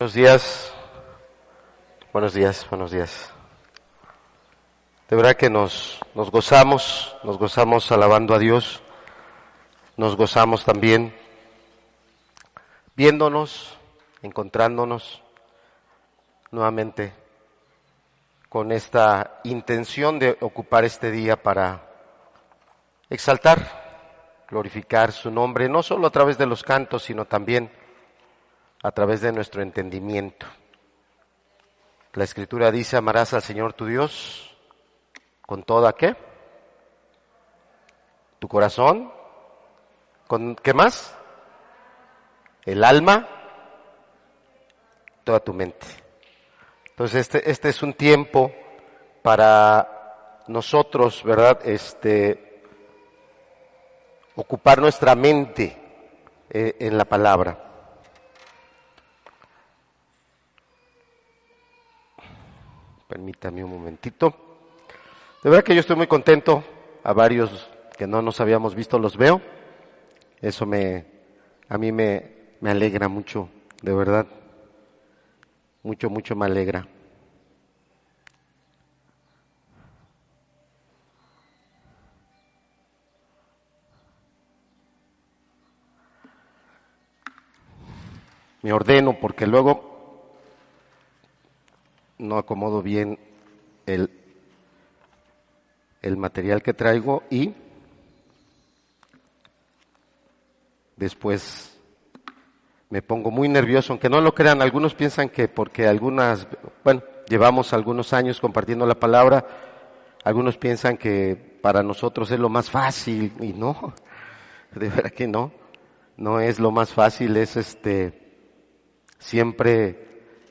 Buenos días, buenos días, buenos días. De verdad que nos, nos gozamos, nos gozamos alabando a Dios, nos gozamos también viéndonos, encontrándonos nuevamente con esta intención de ocupar este día para exaltar, glorificar su nombre, no solo a través de los cantos, sino también a través de nuestro entendimiento. La escritura dice, amarás al Señor tu Dios con toda qué? Tu corazón, con qué más? El alma, toda tu mente. Entonces este, este es un tiempo para nosotros, ¿verdad? Este, ocupar nuestra mente eh, en la palabra. Permítame un momentito. De verdad que yo estoy muy contento. A varios que no nos habíamos visto los veo. Eso me, a mí me, me alegra mucho, de verdad. Mucho, mucho me alegra. Me ordeno porque luego no acomodo bien el, el material que traigo y después me pongo muy nervioso, aunque no lo crean, algunos piensan que porque algunas, bueno, llevamos algunos años compartiendo la palabra, algunos piensan que para nosotros es lo más fácil y no, de verdad que no, no es lo más fácil, es este, siempre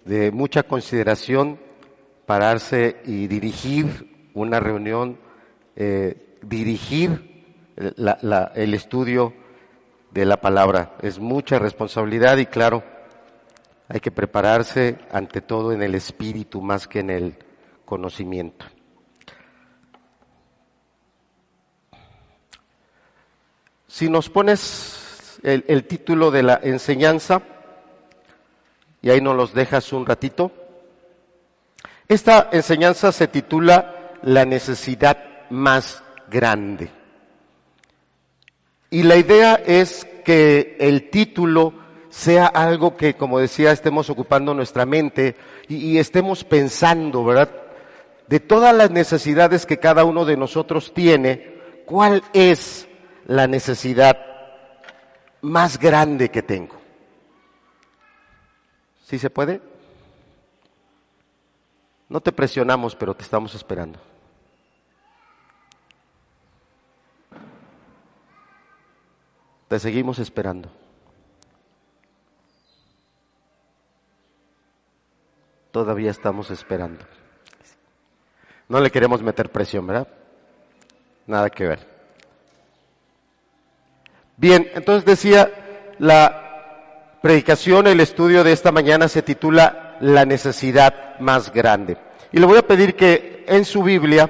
de mucha consideración pararse y dirigir una reunión, eh, dirigir el estudio de la palabra. Es mucha responsabilidad y claro, hay que prepararse ante todo en el espíritu más que en el conocimiento. Si nos pones el título de la enseñanza, y ahí nos los dejas un ratito. Esta enseñanza se titula La necesidad más grande. Y la idea es que el título sea algo que, como decía, estemos ocupando nuestra mente y, estemos pensando, ¿verdad? De todas las necesidades que cada uno de nosotros tiene, ¿cuál es la necesidad más grande que tengo? ¿Sí se puede? No te presionamos, pero te estamos esperando. Te seguimos esperando. Todavía estamos esperando. No le queremos meter presión, ¿verdad? Nada que ver. Bien, entonces decía la predicación, el estudio de esta mañana se titula La necesidad más grande. Y le voy a pedir que en su Biblia,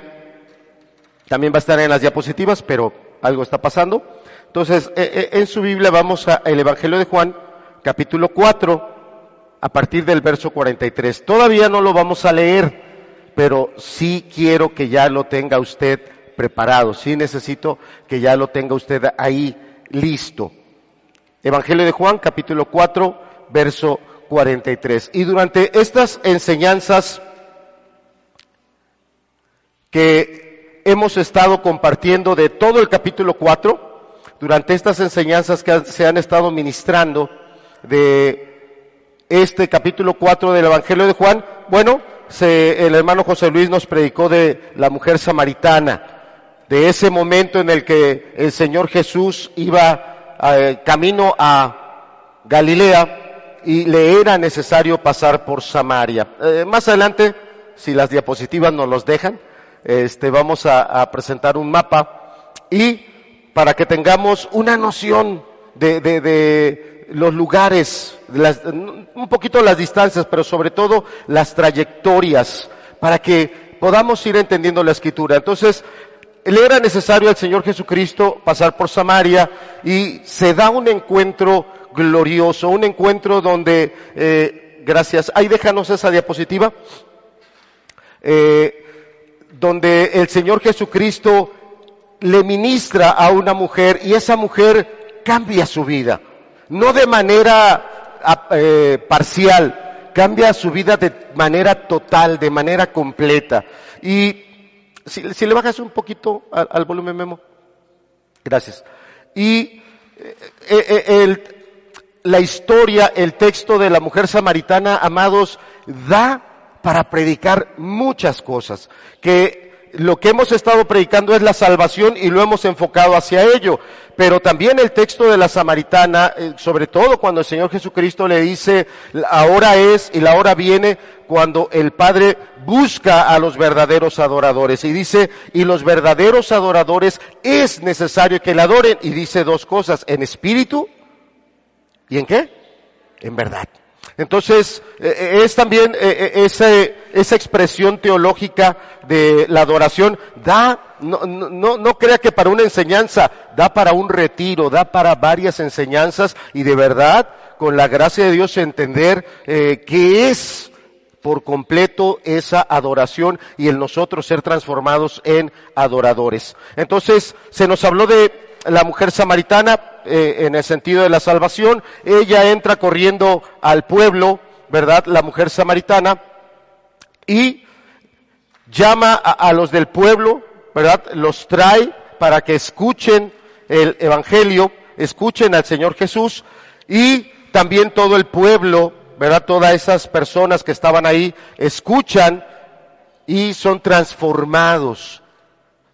también va a estar en las diapositivas, pero algo está pasando. Entonces, en su Biblia vamos al Evangelio de Juan, capítulo 4, a partir del verso 43. Todavía no lo vamos a leer, pero sí quiero que ya lo tenga usted preparado. Sí necesito que ya lo tenga usted ahí listo. Evangelio de Juan, capítulo 4, verso 43. Y durante estas enseñanzas que hemos estado compartiendo de todo el capítulo 4, durante estas enseñanzas que se han estado ministrando de este capítulo 4 del Evangelio de Juan, bueno, se, el hermano José Luis nos predicó de la mujer samaritana, de ese momento en el que el Señor Jesús iba eh, camino a Galilea y le era necesario pasar por Samaria. Eh, más adelante, si las diapositivas nos los dejan, este, vamos a, presentar un mapa y para que tengamos una noción de, de, los lugares, un poquito las distancias, pero sobre todo las trayectorias, para que podamos ir entendiendo la escritura. Entonces, le era necesario al Señor Jesucristo pasar por Samaria y se da un encuentro glorioso, un encuentro donde eh, gracias. Ahí déjanos esa diapositiva. Eh, donde el Señor Jesucristo le ministra a una mujer y esa mujer cambia su vida. No de manera eh, parcial, cambia su vida de manera total, de manera completa. Y si, le bajas un poquito al, volumen memo. Gracias. Y eh, eh, la historia, el texto de la mujer samaritana, amados, da para predicar muchas cosas, que lo que hemos estado predicando es la salvación y lo hemos enfocado hacia ello. Pero también el texto de la samaritana, eh, sobre todo cuando el Señor Jesucristo le dice, ahora es y la hora viene cuando el Padre busca a los verdaderos adoradores. Y dice, y los verdaderos adoradores es necesario que le adoren. Y dice dos cosas, en espíritu y en qué? En verdad. Entonces, eh, eh, es también eh, esa, expresión teológica de la adoración, da, no, no, no crea que para una enseñanza, da para un retiro, da para varias enseñanzas y de verdad, con la gracia de Dios, entender eh, qué es por completo esa adoración y el nosotros ser transformados en adoradores. Entonces, se nos habló de la mujer samaritana eh, en el sentido de la salvación. Ella entra corriendo al pueblo, ¿verdad? La mujer samaritana y llama a, los del pueblo, ¿verdad? Los trae para que escuchen el Evangelio, escuchen al Señor Jesús y también todo el pueblo, ¿verdad? Todas esas personas que estaban ahí escuchan y son transformados.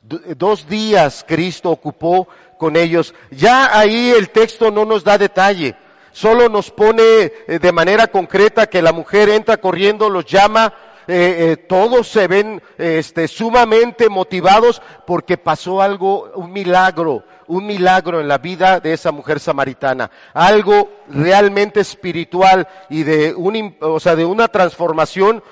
Dos días Cristo ocupó con ellos. Ya ahí el texto no nos da detalle, solo nos pone eh, de manera concreta que la mujer entra corriendo, los llama, eh, eh, todos se ven este, sumamente motivados porque pasó algo, un milagro, un milagro en la vida de esa mujer samaritana, algo realmente espiritual y de, un, o sea, de una transformación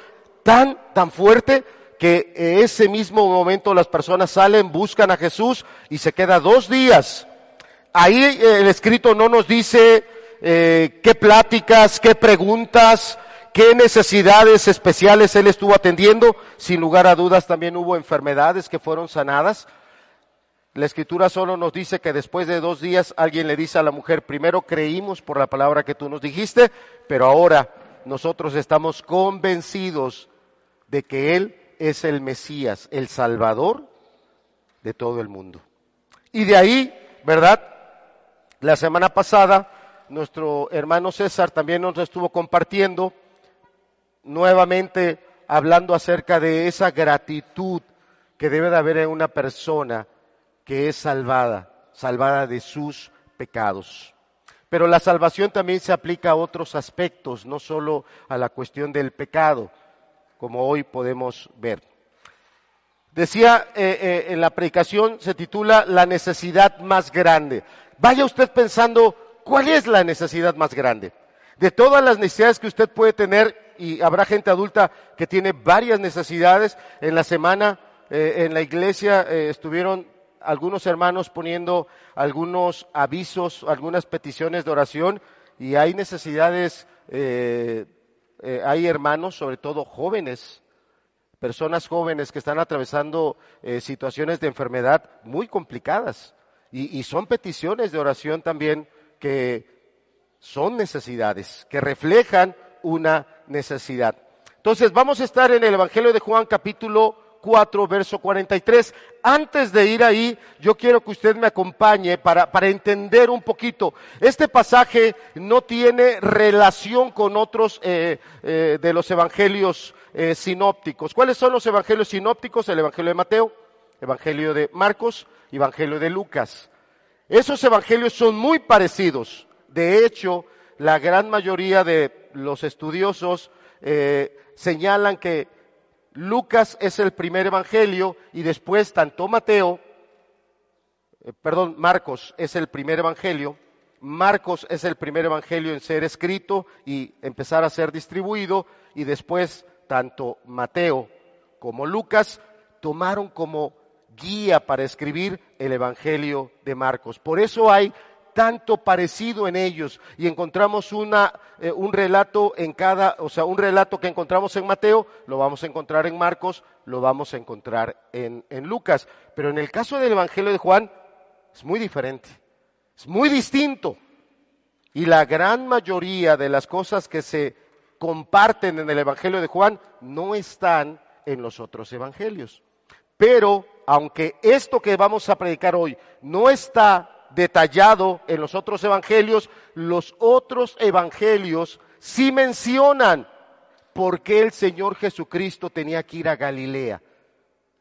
tan, tan fuerte que ese mismo momento las personas salen, buscan a Jesús y se queda dos días. Ahí eh, el escrito no nos dice eh, qué pláticas, qué preguntas, qué necesidades especiales él estuvo atendiendo. Sin lugar a dudas también hubo enfermedades que fueron sanadas. La escritura solo nos dice que después de dos días alguien le dice a la mujer, primero creímos por la palabra que tú nos dijiste, pero ahora nosotros estamos convencidos de que Él es el Mesías, el Salvador de todo el mundo. Y de ahí, ¿verdad? La semana pasada, nuestro hermano César también nos estuvo compartiendo, nuevamente hablando acerca de esa gratitud que debe de haber en una persona que es salvada, salvada de sus pecados. Pero la salvación también se aplica a otros aspectos, no solo a la cuestión del pecado como hoy podemos ver. Decía eh, eh, en la predicación, se titula La necesidad más grande. Vaya usted pensando, ¿cuál es la necesidad más grande? De todas las necesidades que usted puede tener, y habrá gente adulta que tiene varias necesidades, en la semana eh, en la iglesia estuvieron algunos hermanos poniendo algunos avisos, algunas peticiones de oración, y hay necesidades eh, hay hermanos, sobre todo jóvenes, personas jóvenes que están atravesando eh, situaciones de enfermedad muy complicadas. Y, y son peticiones de oración también que son necesidades, que reflejan una necesidad. Entonces vamos a estar en el Evangelio de Juan capítulo 4, verso 43. Antes de ir ahí, yo quiero que usted me acompañe para, para entender un poquito. Este pasaje no tiene relación con otros eh, eh, de los evangelios eh, sinópticos. ¿Cuáles son los evangelios sinópticos? El Evangelio de Mateo, Evangelio de Marcos, Evangelio de Lucas. Esos evangelios son muy parecidos. De hecho, la gran mayoría de los estudiosos señalan que Lucas es el primer evangelio y después tanto Mateo, eh, perdón, Marcos es el primer evangelio, Marcos es el primer evangelio en ser escrito y empezar a ser distribuido y después tanto Mateo como Lucas tomaron como guía para escribir el evangelio de Marcos. Por eso hay tanto parecido en ellos y encontramos una, eh, un relato en cada, o sea, un relato que encontramos en Mateo, lo vamos a encontrar en Marcos, lo vamos a encontrar en, en Lucas. Pero en el caso del Evangelio de Juan es muy diferente, es muy distinto. Y la gran mayoría de las cosas que se comparten en el Evangelio de Juan no están en los otros evangelios. Pero aunque esto que vamos a predicar hoy no está detallado en los otros evangelios, los otros evangelios sí mencionan por qué el Señor Jesucristo tenía que ir a Galilea.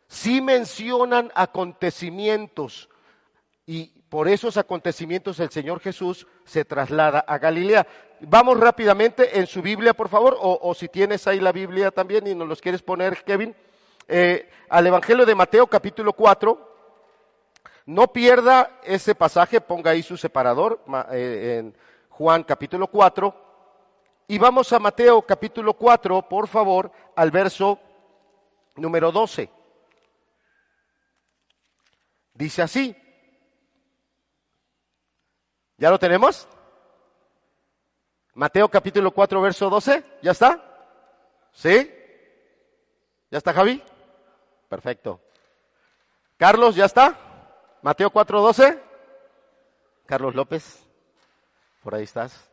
Sí mencionan acontecimientos y por esos acontecimientos el Señor Jesús se traslada a Galilea. Vamos rápidamente en su Biblia, por favor, o, si tienes ahí la Biblia también y nos los quieres poner, Kevin, eh, al Evangelio de Mateo capítulo 4. No pierda ese pasaje, ponga ahí su separador eh, en Juan capítulo 4. Y vamos a Mateo capítulo 4, por favor, al verso número 12. Dice así, ¿Ya lo tenemos? Mateo capítulo 4, verso 12. ¿Ya está? ¿Sí? ¿Ya está Javi? Perfecto. Carlos, ¿ya está? Mateo 4, 12. Carlos López, por ahí estás.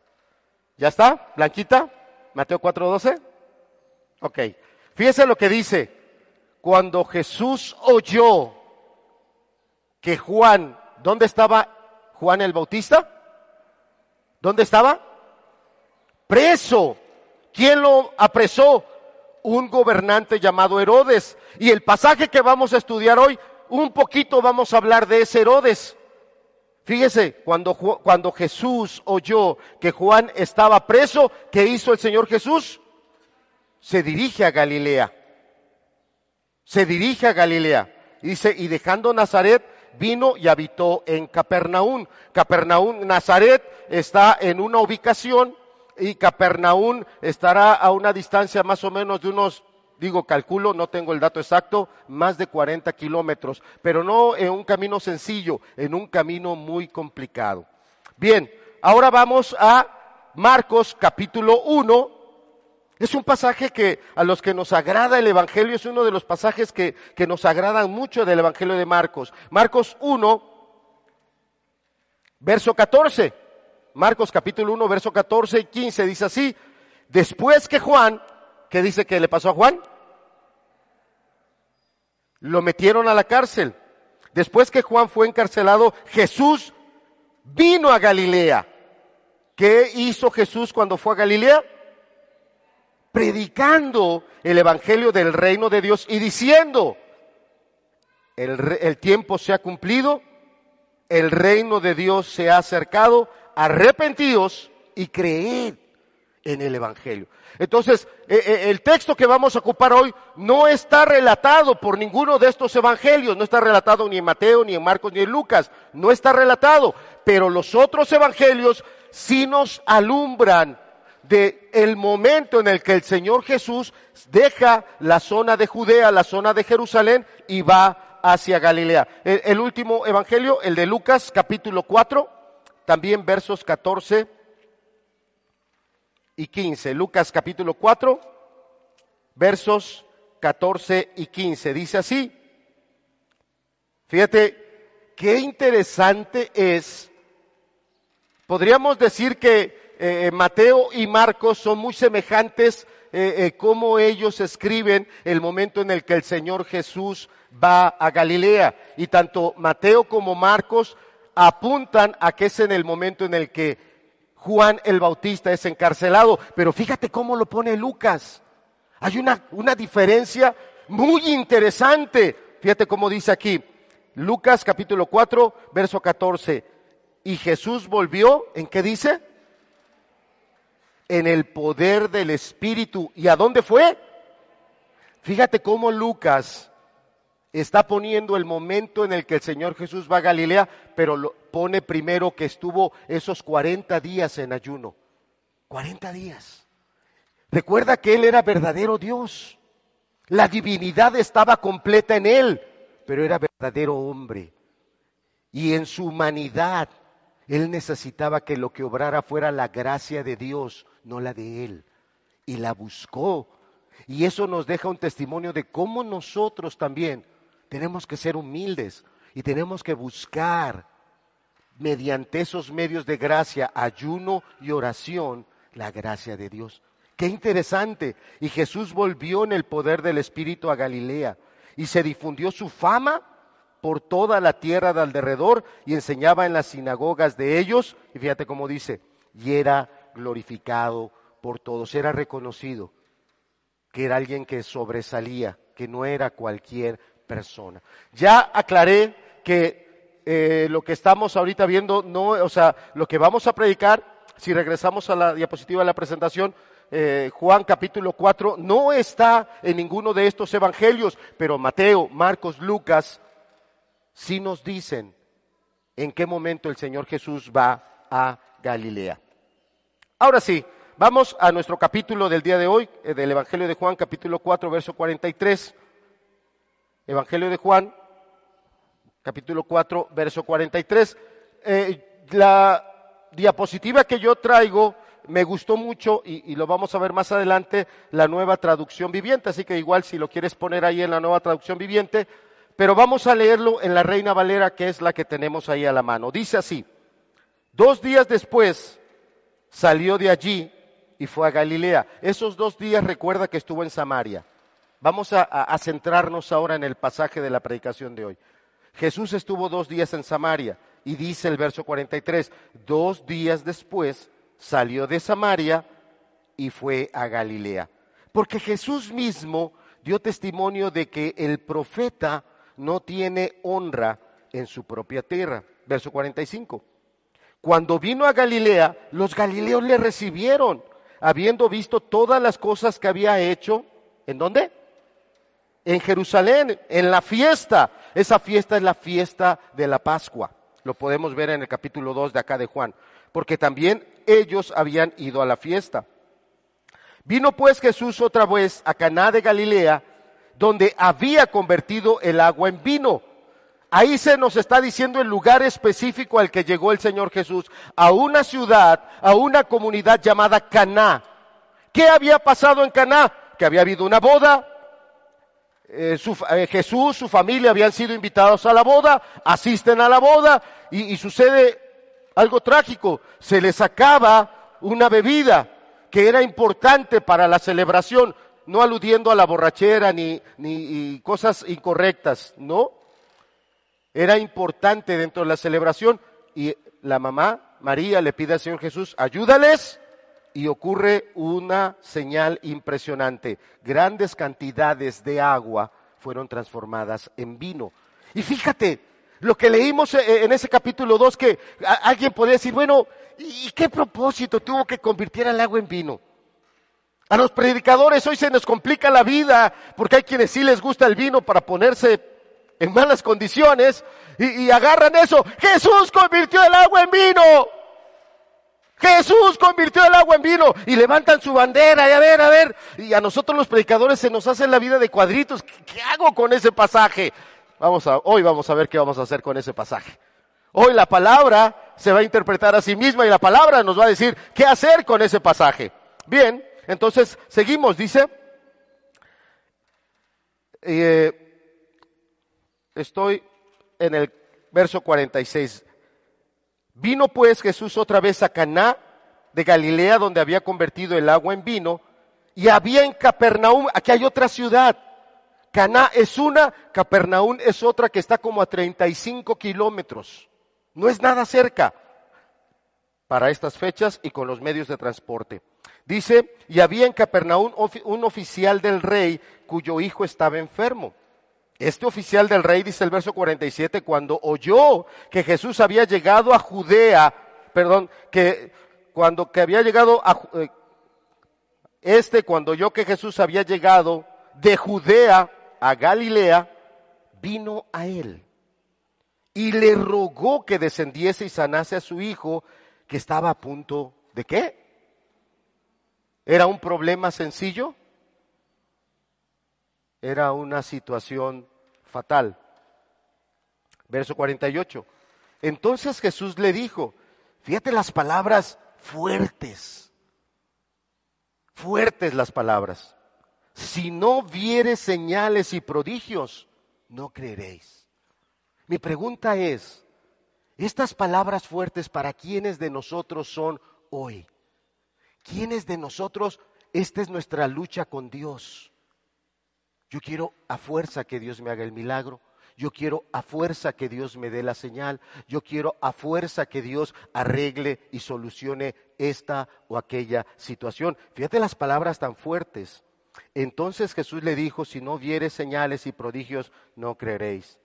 ¿Ya está? Blanquita, Mateo 4, 12. Ok. Fíjese lo que dice. Cuando Jesús oyó que Juan, ¿dónde estaba Juan el Bautista? ¿Dónde estaba? Preso. ¿Quién lo apresó? Un gobernante llamado Herodes. Y el pasaje que vamos a estudiar hoy, un poquito vamos a hablar de ese Herodes. Fíjese, cuando, cuando Jesús oyó que Juan estaba preso, ¿qué hizo el Señor Jesús? Se dirige a Galilea. Se dirige a Galilea. Dice, y dejando Nazaret, vino y habitó en Capernaum. Capernaum, Nazaret está en una ubicación y Capernaum estará a una distancia más o menos de unos, digo, calculo, no tengo el dato exacto, más de 40 kilómetros, pero no en un camino sencillo, en un camino muy complicado. Bien, ahora vamos a Marcos capítulo 1, es un pasaje que a los que nos agrada el Evangelio es uno de los pasajes que, que nos agradan mucho del Evangelio de Marcos. Marcos 1, verso 14. Marcos capítulo 1, verso 14 y 15 dice así. Después que Juan, ¿qué dice que le pasó a Juan? Lo metieron a la cárcel. Después que Juan fue encarcelado, Jesús vino a Galilea. ¿Qué hizo Jesús cuando fue a Galilea? predicando el Evangelio del reino de Dios y diciendo, el, tiempo se ha cumplido, el reino de Dios se ha acercado, arrepentíos y creed en el Evangelio. Entonces, e, e, el texto que vamos a ocupar hoy no está relatado por ninguno de estos evangelios, no está relatado ni en Mateo, ni en Marcos, ni en Lucas, no está relatado, pero los otros evangelios sí nos alumbran de el momento en el que el Señor Jesús deja la zona de Judea, la zona de Jerusalén y va hacia Galilea. El, último evangelio, el de Lucas, capítulo 4, también versos 14 y 15. Lucas capítulo 4, versos 14 y 15. Dice así. Fíjate, qué interesante es. Podríamos decir que eh, eh, Mateo y Marcos son muy semejantes eh, como ellos escriben el momento en el que el Señor Jesús va a Galilea. Y tanto Mateo como Marcos apuntan a que es en el momento en el que Juan el Bautista es encarcelado. Pero fíjate cómo lo pone Lucas. Hay una, una diferencia muy interesante. Fíjate cómo dice aquí. Lucas capítulo 4, verso 14. Y Jesús volvió, ¿en qué dice? en el poder del Espíritu. ¿Y a dónde fue? Fíjate cómo Lucas está poniendo el momento en el que el Señor Jesús va a Galilea, pero pone primero que estuvo esos 40 días en ayuno. 40 días. Recuerda que Él era verdadero Dios. La divinidad estaba completa en Él, pero era verdadero hombre. Y en su humanidad Él necesitaba que lo que obrara fuera la gracia de Dios, no la de Él. Y la buscó. Y eso nos deja un testimonio de cómo nosotros también tenemos que ser humildes y tenemos que buscar mediante esos medios de gracia, ayuno y oración, la gracia de Dios. Qué interesante. Y Jesús volvió en el poder del Espíritu a Galilea y se difundió su fama por toda la tierra de alrededor y enseñaba en las sinagogas de ellos. Y fíjate cómo dice, y era glorificado por todos, era reconocido que era alguien que sobresalía, que no era cualquier persona. Ya aclaré que eh, lo que estamos ahorita viendo, no, o sea, lo que vamos a predicar, si regresamos a la diapositiva de la presentación, eh, Juan capítulo 4 no está en ninguno de estos evangelios, pero Mateo, Marcos, Lucas sí nos dicen en qué momento el Señor Jesús va a Galilea. Ahora sí, vamos a nuestro capítulo del día de hoy, eh, del Evangelio de Juan, capítulo 4, verso 43. Evangelio de Juan, capítulo 4, verso 43. Eh, la diapositiva que yo traigo me gustó mucho y, lo vamos a ver más adelante, la nueva traducción viviente, así que igual si lo quieres poner ahí en la nueva traducción viviente, pero vamos a leerlo en la Reina Valera, que es la que tenemos ahí a la mano. Dice así, dos días después salió de allí y fue a Galilea. Esos dos días recuerda que estuvo en Samaria. Vamos a, centrarnos ahora en el pasaje de la predicación de hoy. Jesús estuvo dos días en Samaria y dice el verso 43, dos días después salió de Samaria y fue a Galilea. Porque Jesús mismo dio testimonio de que el profeta no tiene honra en su propia tierra. Verso 45. Cuando vino a Galilea, los galileos le recibieron, habiendo visto todas las cosas que había hecho. ¿En dónde? En Jerusalén, en la fiesta. Esa fiesta es la fiesta de la Pascua. Lo podemos ver en el capítulo 2 de acá de Juan. Porque también ellos habían ido a la fiesta. Vino pues Jesús otra vez a Caná de Galilea, donde había convertido el agua en vino. Ahí se nos está diciendo el lugar específico al que llegó el Señor Jesús, a una ciudad, a una comunidad llamada Caná. ¿Qué había pasado en Caná? Que había habido una boda, eh, eh, Jesús, su familia habían sido invitados a la boda, asisten a la boda y, y sucede algo trágico, se les acaba una bebida que era importante para la celebración, no aludiendo a la borrachera ni, ni cosas incorrectas, no. Era importante dentro de la celebración y la mamá María le pide al Señor Jesús, ayúdales y ocurre una señal impresionante. Grandes cantidades de agua fueron transformadas en vino. Y fíjate, lo que leímos eh, en ese capítulo 2, que alguien podría decir, bueno, ¿y qué propósito tuvo que convertir el agua en vino? A los predicadores hoy se nos complica la vida porque hay quienes sí les gusta el vino para ponerse en malas condiciones y, y agarran eso. Jesús convirtió el agua en vino. Jesús convirtió el agua en vino y levantan su bandera y a ver, a ver. Y a nosotros los predicadores se nos hace la vida de cuadritos. ¿Qué hago con ese pasaje? Vamos a, hoy vamos a ver qué vamos a hacer con ese pasaje. Hoy la palabra se va a interpretar a sí misma y la palabra nos va a decir qué hacer con ese pasaje. Bien, entonces seguimos, dice, eh, estoy en el verso 46. Vino pues Jesús otra vez a Caná de Galilea donde había convertido el agua en vino y había en Capernaum, aquí hay otra ciudad, Caná es una, Capernaum es otra que está como a 35 kilómetros. No es nada cerca para estas fechas y con los medios de transporte. Dice, y había en Capernaum un oficial del rey cuyo hijo estaba enfermo. Este oficial del rey, dice el verso 47, cuando oyó que Jesús había llegado a Judea, perdón, que cuando que había llegado a, eh, este cuando oyó que Jesús había llegado de Judea a Galilea, vino a él y le rogó que descendiese y sanase a su hijo que estaba a punto de qué? ¿Era un problema sencillo? Era una situación fatal. Verso 48. Entonces Jesús le dijo, Fíjate las palabras fuertes. Fuertes las palabras. Si no viere señales y prodigios, no creeréis. Mi pregunta es, estas palabras fuertes para quiénes de nosotros son hoy? ¿Quiénes de nosotros, esta es nuestra lucha con Dios? Yo quiero a fuerza que Dios me haga el milagro. Yo quiero a fuerza que Dios me dé la señal. Yo quiero a fuerza que Dios arregle y solucione esta o aquella situación. Fíjate las palabras tan fuertes. Entonces Jesús le dijo, si no viere señales y prodigios, no creeréis.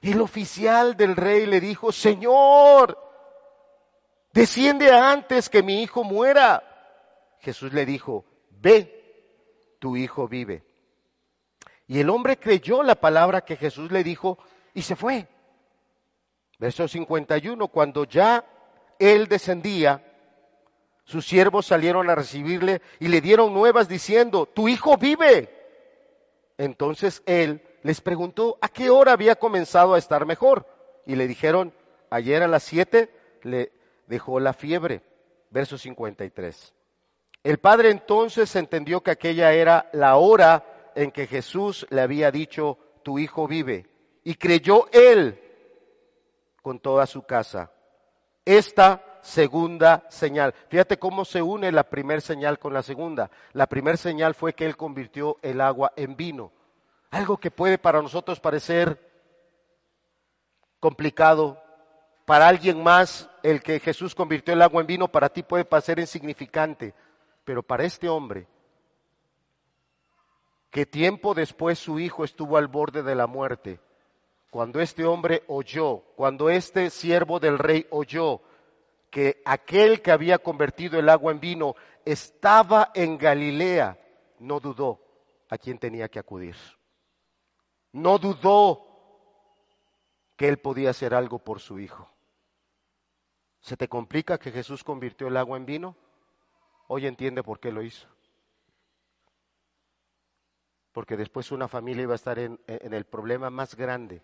El oficial del rey le dijo, Señor, desciende antes que mi hijo muera. Jesús le dijo, ve, tu hijo vive. Y el hombre creyó la palabra que Jesús le dijo y se fue. Verso 51, cuando ya él descendía, sus siervos salieron a recibirle y le dieron nuevas diciendo, tu hijo vive. Entonces él les preguntó a qué hora había comenzado a estar mejor. Y le dijeron, ayer a las siete le dejó la fiebre. Verso 53. El padre entonces entendió que aquella era la hora en que Jesús le había dicho, tu hijo vive. Y creyó él con toda su casa. Esta segunda señal. Fíjate cómo se une la primera señal con la segunda. La primera señal fue que él convirtió el agua en vino. Algo que puede para nosotros parecer complicado. Para alguien más, el que Jesús convirtió el agua en vino, para ti puede parecer insignificante. Pero para este hombre, que tiempo después su hijo estuvo al borde de la muerte. Cuando este hombre oyó, cuando este siervo del rey oyó que aquel que había convertido el agua en vino estaba en Galilea, no dudó a quién tenía que acudir. No dudó que él podía hacer algo por su hijo. ¿Se te complica que Jesús convirtió el agua en vino? Hoy entiende por qué lo hizo porque después una familia iba a estar en, el problema más grande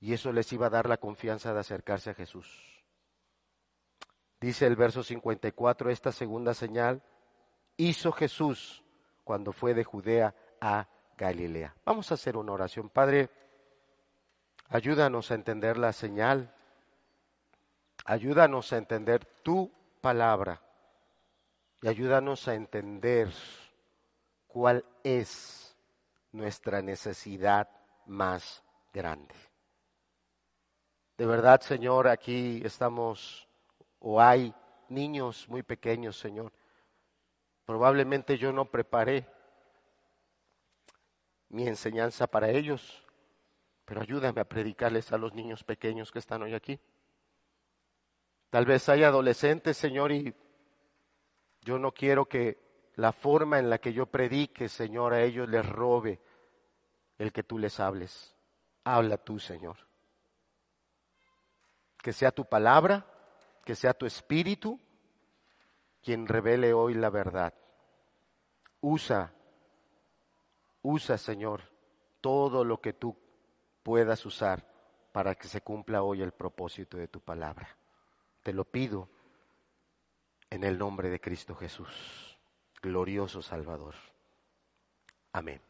y eso les iba a dar la confianza de acercarse a Jesús. Dice el verso 54, esta segunda señal hizo Jesús cuando fue de Judea a Galilea. Vamos a hacer una oración. Padre, ayúdanos a entender la señal, ayúdanos a entender tu palabra y ayúdanos a entender cuál es nuestra necesidad más grande. De verdad, Señor, aquí estamos o hay niños muy pequeños, Señor. Probablemente yo no preparé mi enseñanza para ellos, pero ayúdame a predicarles a los niños pequeños que están hoy aquí. Tal vez hay adolescentes, Señor, y yo no quiero que la forma en la que yo predique, Señor, a ellos les robe el que tú les hables. Habla tú, Señor. Que sea tu palabra, que sea tu espíritu quien revele hoy la verdad. Usa, usa, Señor, todo lo que tú puedas usar para que se cumpla hoy el propósito de tu palabra. Te lo pido en el nombre de Cristo Jesús glorioso Salvador. Amén.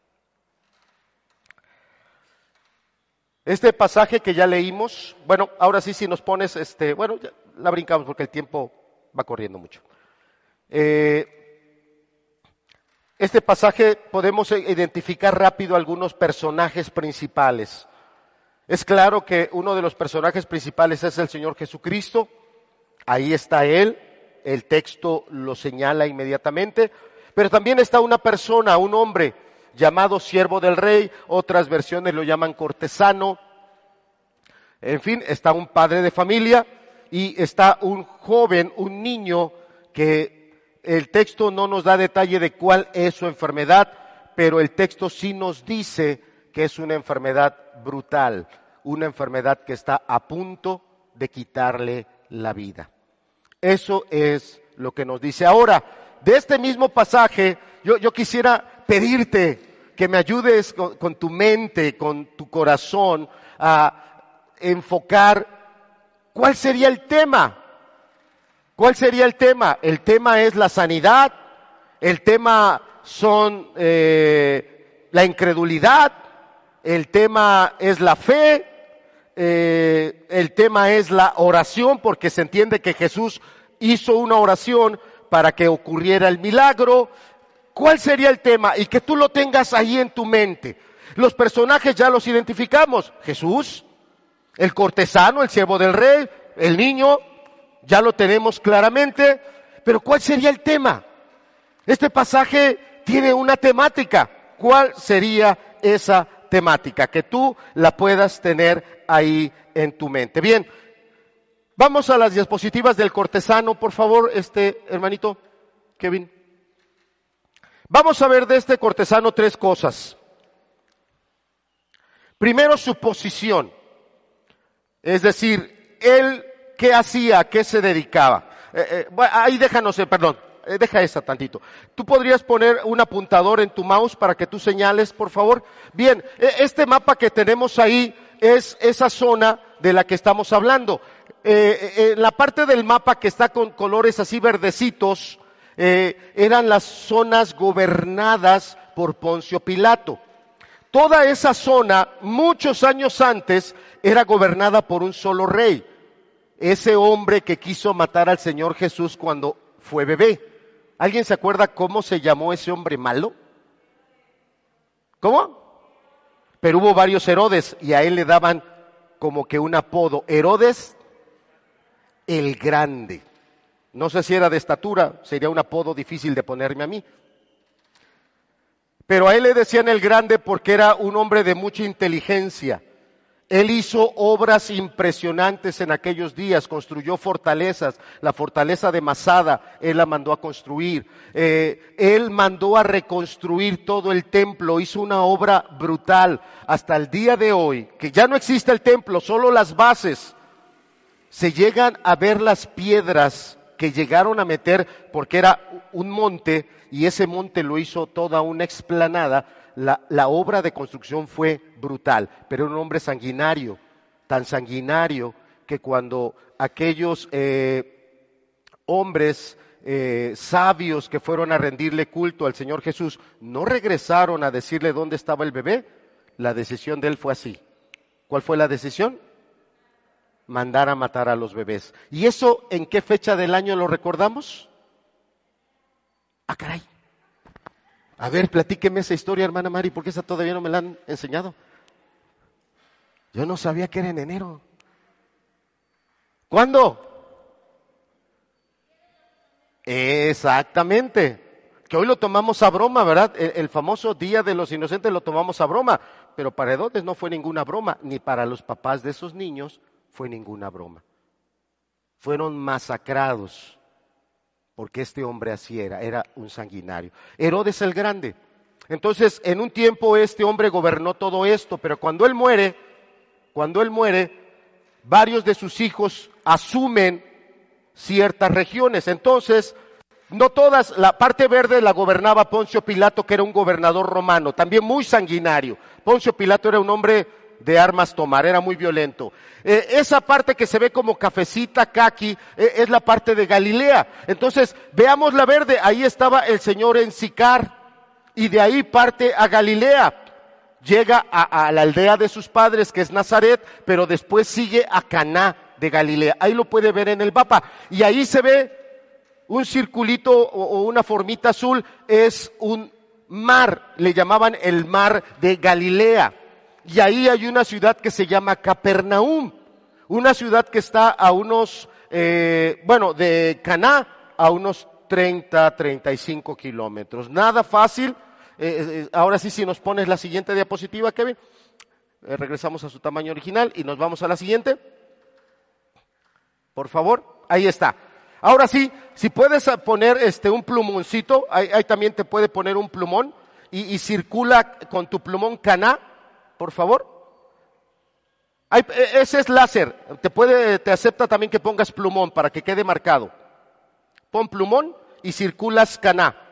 Este pasaje que ya leímos, bueno, ahora sí, si nos pones, este, bueno, la brincamos porque el tiempo va corriendo mucho. Eh, este pasaje podemos identificar rápido algunos personajes principales. Es claro que uno de los personajes principales es el Señor Jesucristo. Ahí está Él. El texto lo señala inmediatamente. Pero también está una persona, un hombre llamado siervo del rey, otras versiones lo llaman cortesano. En fin, está un padre de familia y está un joven, un niño que el texto no nos da detalle de cuál es su enfermedad, pero el texto sí nos dice que es una enfermedad brutal, una enfermedad que está a punto de quitarle la vida. Eso es lo que nos dice ahora de este mismo pasaje, yo, quisiera pedirte que me ayudes con, tu mente, con tu corazón, a enfocar cuál sería el tema ¿Cuál sería el tema? El tema es la sanidad, el tema son eh, la incredulidad, el tema es la fe, eh, el tema es la oración, porque se entiende que Jesús hizo una oración para que ocurriera el milagro. ¿Cuál sería el tema? Y que tú lo tengas ahí en tu mente. Los personajes ya los identificamos. Jesús, el cortesano, el siervo del rey, el niño, ya lo tenemos claramente. Pero ¿cuál sería el tema? Este pasaje tiene una temática. ¿Cuál sería esa temática? Que tú la puedas tener ahí en tu mente. Bien, vamos a las diapositivas del cortesano, por favor, este hermanito Kevin. Vamos a ver de este cortesano tres cosas. Primero, su posición. Es decir, él qué hacía, qué se dedicaba. Eh, eh, ahí déjanos, eh, perdón, deja esa tantito. ¿Tú podrías poner un apuntador en tu mouse para que tú señales, por favor? Bien, este mapa que tenemos ahí es esa zona de la que estamos hablando. En la parte del mapa que está con colores así verdecitos, eran las zonas gobernadas por Poncio Pilato. Toda esa zona, muchos años antes, era gobernada por un solo rey ese hombre que quiso matar al Señor Jesús cuando fue bebé. ¿Alguien se acuerda cómo se llamó ese hombre malo? ¿Cómo? Pero hubo varios Herodes y a él le daban como que un apodo. Herodes el Grande. No sé si era de estatura, sería un apodo difícil de ponerme a mí. Pero a él le decían el Grande porque era un hombre de mucha inteligencia él hizo obras impresionantes en aquellos días, construyó fortalezas, la fortaleza de Masada, él la mandó a construir, eh, él mandó a reconstruir todo el templo, hizo una obra brutal hasta el día de hoy, que ya no existe el templo, solo las bases, se llegan a ver las piedras que llegaron a meter, porque era un monte, y ese monte lo hizo toda una explanada, la, obra de construcción fue brutal, pero era un hombre sanguinario, tan sanguinario que cuando aquellos eh, hombres eh, sabios que fueron a rendirle culto al Señor Jesús no regresaron a decirle dónde estaba el bebé, la decisión de él fue así. ¿Cuál fue la decisión? Mandar a matar a los bebés. ¿Y eso en qué fecha del año lo recordamos? Ah, caray. A ver, platíqueme esa historia, hermana Mari, porque esa todavía no me la han enseñado. Yo no sabía que era en enero. ¿Cuándo? Exactamente. Que hoy lo tomamos a broma, ¿verdad? El, famoso Día de los Inocentes lo tomamos a broma. Pero para Herodes no fue ninguna broma, ni para los papás de esos niños fue ninguna broma. Fueron masacrados porque este hombre así era, era un sanguinario. Herodes el Grande. Entonces, en un tiempo este hombre gobernó todo esto, pero cuando él muere, cuando él muere, varios de sus hijos asumen ciertas regiones. Entonces, no todas, la parte verde la gobernaba Poncio Pilato, que era un gobernador romano, también muy sanguinario. Poncio Pilato era un hombre de armas tomar, era muy violento. Eh, esa parte que se ve como cafecita, kaki, eh, es la parte de Galilea. Entonces, veamos la verde, ahí estaba el Señor en Sicar, y de ahí parte a Galilea. Llega a, la aldea de sus padres, que es Nazaret, pero después sigue a Caná de Galilea. Ahí lo puede ver en el mapa. Y ahí se ve un circulito o una formita azul, es un mar, le llamaban el mar de Galilea y ahí hay una ciudad que se llama Capernaum, una ciudad que está a unos, eh, bueno, de Caná a unos 30, 35 kilómetros. Nada fácil. Eh, eh, ahora sí, si nos pones la siguiente diapositiva, Kevin. regresamos a su tamaño original y nos vamos a la siguiente. Por favor, ahí está. Ahora sí, si puedes poner este un plumoncito, ahí, también te puede poner un plumón y, y circula con tu plumón Caná por favor. E, ese es láser. Te puede, te acepta también que pongas plumón para que quede marcado. Pon plumón y circulas caná.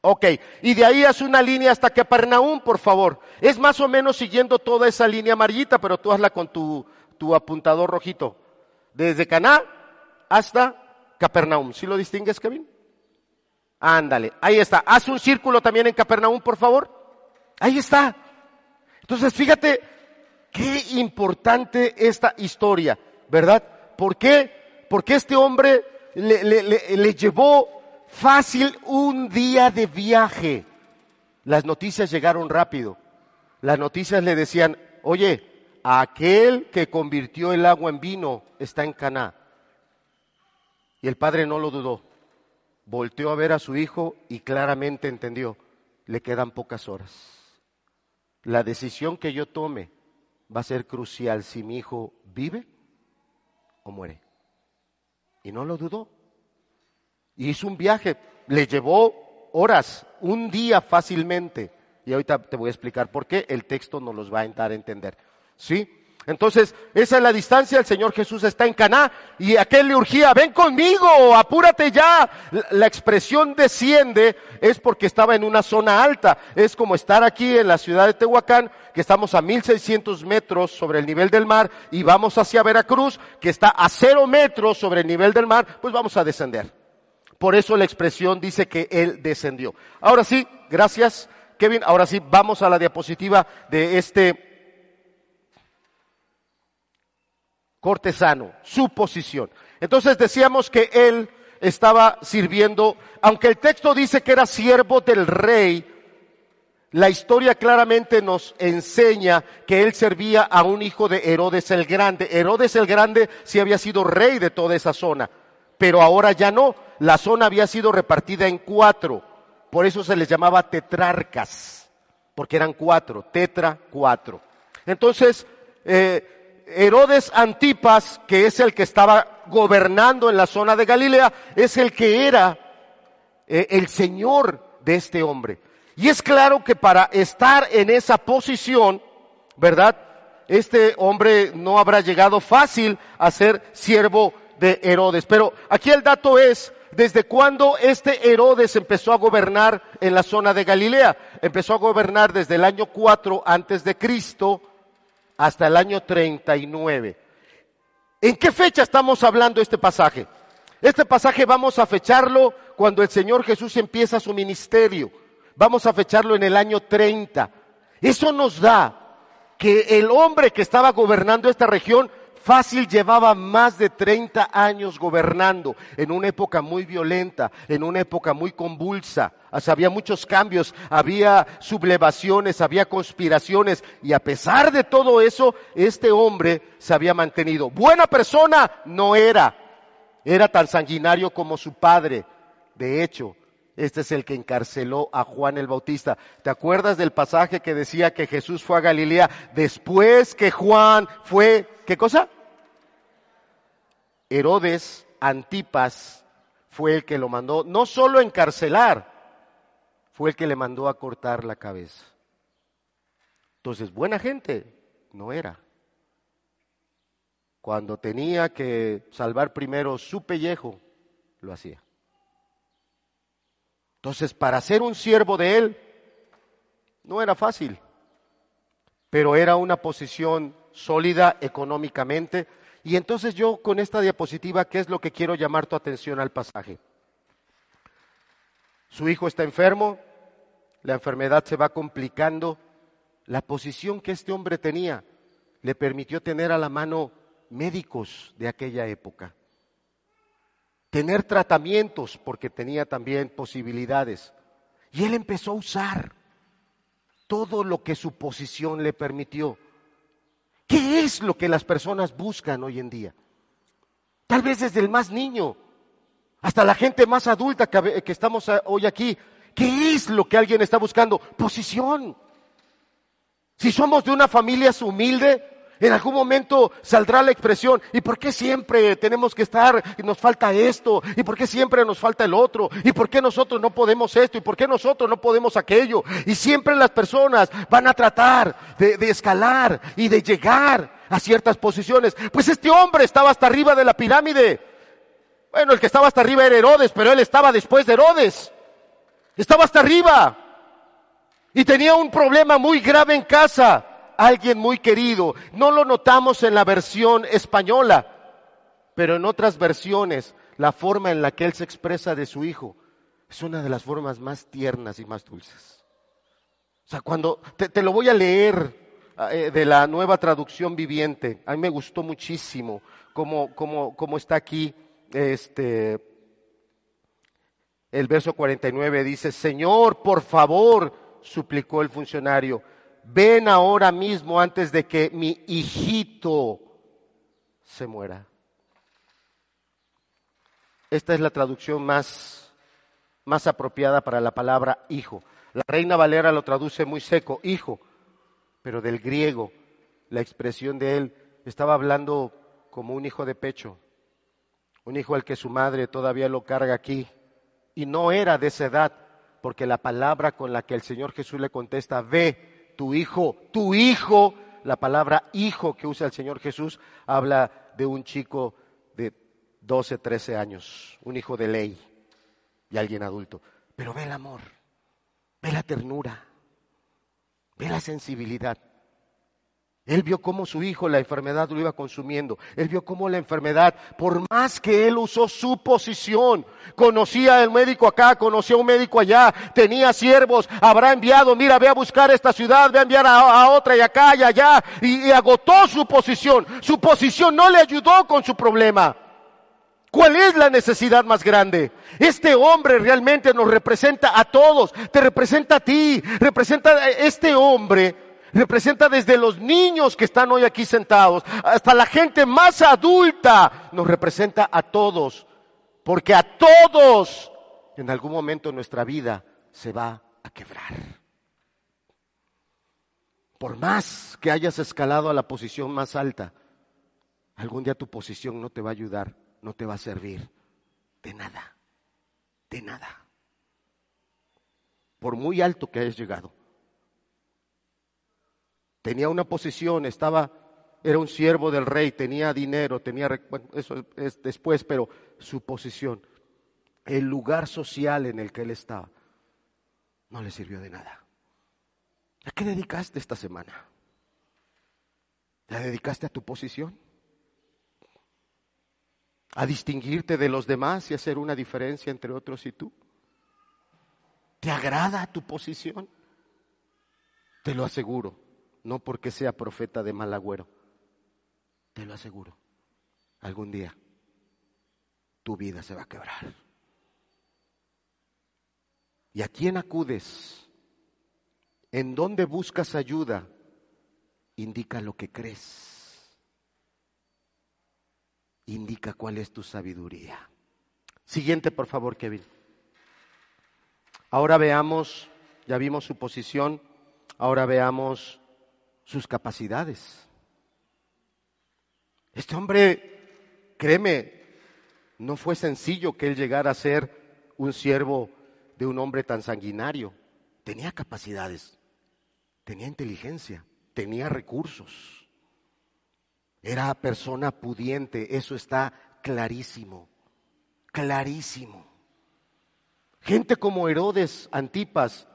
Ok, y de ahí haz una línea hasta Capernaum, por favor. Es más o menos siguiendo toda esa línea amarillita, pero tú hazla con tu, tu apuntador rojito. Desde Caná hasta Capernaum. ¿Sí lo distingues, Kevin? Ándale, ahí está. Haz un círculo también en Capernaum, por favor. Ahí está. Entonces, fíjate qué importante esta historia, ¿verdad? ¿Por qué? Porque este hombre le, le llevó fácil un día de viaje. Las noticias llegaron rápido. Las noticias le decían, oye, aquel que convirtió el agua en vino está en Caná. Y el padre no lo dudó. Volteó a ver a su hijo y claramente entendió, le quedan pocas horas. La decisión que yo tome va a ser crucial si mi hijo vive o muere. Y no lo dudó. hizo un viaje, le llevó horas, un día fácilmente. Y ahorita te voy a explicar por qué, el texto nos los va a dar a entender. ¿Sí? Entonces, esa es la distancia, el Señor Jesús está en Caná y aquel le urgía, ven conmigo, apúrate ya. La, expresión desciende es porque estaba en una zona alta. Es como estar aquí en la ciudad de Tehuacán, que estamos a 1600 metros sobre el nivel del mar y vamos hacia Veracruz, que está a cero metros sobre el nivel del mar, pues vamos a descender. Por eso la expresión dice que Él descendió. Ahora sí, gracias Kevin, ahora sí vamos a la diapositiva de este cortesano, su posición. Entonces decíamos que él estaba sirviendo, aunque el texto dice que era siervo del rey, la historia claramente nos enseña que él servía a un hijo de Herodes el Grande. Herodes el Grande sí había sido rey de toda esa zona, pero ahora ya no. La zona había sido repartida en cuatro, por eso se les llamaba tetrarcas, porque eran cuatro, tetra cuatro. Entonces, eh, Herodes Antipas, que es el que estaba gobernando en la zona de Galilea, es el que era eh, el señor de este hombre. Y es claro que para estar en esa posición, ¿verdad? Este hombre no habrá llegado fácil a ser siervo de Herodes. Pero aquí el dato es, ¿desde cuándo este Herodes empezó a gobernar en la zona de Galilea? Empezó a gobernar desde el año 4 antes de Cristo hasta el año 39. ¿En qué fecha estamos hablando este pasaje? Este pasaje vamos a fecharlo cuando el Señor Jesús empieza su ministerio. Vamos a fecharlo en el año 30. Eso nos da que el hombre que estaba gobernando esta región Fácil llevaba más de 30 años gobernando en una época muy violenta, en una época muy convulsa. había muchos cambios, había sublevaciones, había conspiraciones y a pesar de todo eso, este hombre se había mantenido. Buena persona no era, era tan sanguinario como su padre. De hecho, este es el que encarceló a Juan el Bautista. ¿Te acuerdas del pasaje que decía que Jesús fue a Galilea después que Juan fue, ¿qué cosa? Herodes Antipas fue el que lo mandó no solo encarcelar, fue el que le mandó a cortar la cabeza. Entonces, buena gente no era. Cuando tenía que salvar primero su pellejo, lo hacía. Entonces, para ser un siervo de él, no era fácil, pero era una posición sólida económicamente, y entonces yo con esta diapositiva, ¿qué es lo que quiero llamar tu atención al pasaje? Su hijo está enfermo, la enfermedad se va complicando, la posición que este hombre tenía le permitió tener a la mano médicos de aquella época, tener tratamientos porque tenía también posibilidades. Y él empezó a usar todo lo que su posición le permitió. ¿Qué es lo que las personas buscan hoy en día? Tal vez desde el más niño hasta la gente más adulta que, estamos hoy aquí. ¿Qué es lo que alguien está buscando? Posición. Si somos de una familia humilde, en algún momento saldrá la expresión, ¿y por qué siempre tenemos que estar y nos falta esto? ¿Y por qué siempre nos falta el otro? ¿Y por qué nosotros no podemos esto? ¿Y por qué nosotros no podemos aquello? Y siempre las personas van a tratar de, de escalar y de llegar a ciertas posiciones. Pues este hombre estaba hasta arriba de la pirámide. Bueno, el que estaba hasta arriba era Herodes, pero él estaba después de Herodes. Estaba hasta arriba. Y tenía un problema muy grave en casa alguien muy querido. No lo notamos en la versión española, pero en otras versiones la forma en la que él se expresa de su hijo es una de las formas más tiernas y más dulces. O sea, cuando te, lo voy a leer eh, de la nueva traducción viviente, a mí me gustó muchísimo cómo, cómo está aquí este, el verso 49 dice, Señor, por favor, suplicó el funcionario, ven ahora mismo antes de que mi hijito se muera. Esta es la traducción más, más apropiada para la palabra hijo. La Reina Valera lo traduce muy seco, hijo, pero del griego, la expresión de él estaba hablando como un hijo de pecho, un hijo al que su madre todavía lo carga aquí, y no era de esa edad, porque la palabra con la que el Señor Jesús le contesta, ve, tu hijo, tu hijo, la palabra hijo que usa el Señor Jesús habla de un chico 12, 13 años, un hijo de ley y alguien adulto. Pero ve el amor, ve la ternura, ve la sensibilidad. Él vio cómo su hijo, la enfermedad lo iba consumiendo. Él vio cómo la enfermedad, por más que él usó su posición, conocía al médico acá, conocía a un médico allá, tenía siervos, habrá enviado, mira, ve a buscar esta ciudad, ve a enviar a, otra y acá y allá, y agotó su posición. Su posición no le ayudó con su problema. ¿Cuál es la necesidad más grande? Este hombre realmente nos representa a todos, te representa a ti, representa a este hombre, representa desde los niños que están hoy aquí sentados hasta la gente más adulta, nos representa a todos, porque a todos en algún momento nuestra vida se va a quebrar. Por más que hayas escalado a la posición más alta, algún día tu posición no te va a ayudar no te va a servir de nada, de nada. Por muy alto que hayas llegado. Tenía una posición, estaba, era un siervo del rey, tenía dinero, tenía, bueno, eso es después, pero su posición, el lugar social en el que él estaba, no le sirvió de nada. ¿A qué dedicaste esta semana? ¿La dedicaste a tu posición? a distinguirte de los demás y hacer una diferencia entre otros y tú? ¿Te agrada tu posición? Te lo aseguro, no porque sea profeta de mal agüero, te lo aseguro, algún día tu vida se va a quebrar. ¿Y a quién acudes? ¿En dónde buscas ayuda? Indica lo que crees indica cuál es tu sabiduría. Siguiente, por favor, Kevin. Ahora veamos, ya vimos su posición, ahora veamos sus capacidades. Este hombre, créeme, no fue sencillo que él llegara a ser un siervo de un hombre tan sanguinario. Tenía capacidades, tenía inteligencia, tenía recursos. Era persona pudiente, eso está clarísimo, clarísimo. Gente como Herodes, Antipas,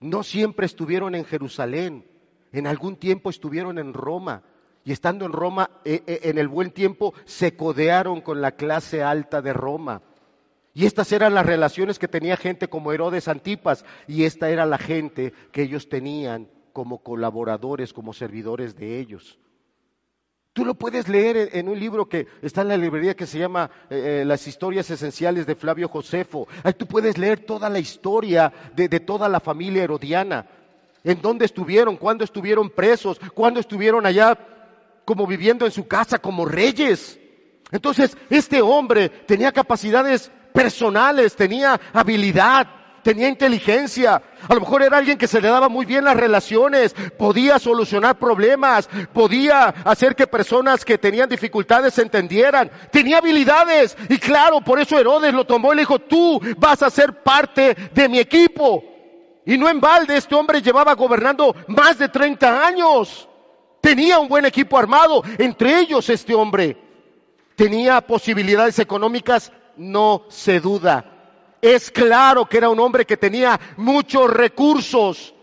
no siempre estuvieron en Jerusalén, en algún tiempo estuvieron en Roma. Y estando en Roma, eh, eh, en el buen tiempo, se codearon con la clase alta de Roma. Y estas eran las relaciones que tenía gente como Herodes Antipas. Y esta era la gente que ellos tenían como colaboradores, como servidores de ellos. Tú lo puedes leer en un libro que está en la librería que se llama eh, Las historias esenciales de Flavio Josefo. Ahí tú puedes leer toda la historia de, de toda la familia herodiana. En dónde estuvieron, cuándo estuvieron presos, cuándo estuvieron allá como viviendo en su casa como reyes. Entonces, este hombre tenía capacidades personales, tenía habilidad, tenía inteligencia, a lo mejor era alguien que se le daba muy bien las relaciones, podía solucionar problemas, podía hacer que personas que tenían dificultades se entendieran, tenía habilidades y claro, por eso Herodes lo tomó y le dijo, tú vas a ser parte de mi equipo. Y no en balde, este hombre llevaba gobernando más de 30 años. Tenía un buen equipo armado, entre ellos este hombre. Tenía posibilidades económicas, no se duda es claro que era un hombre que tenía muchos recursos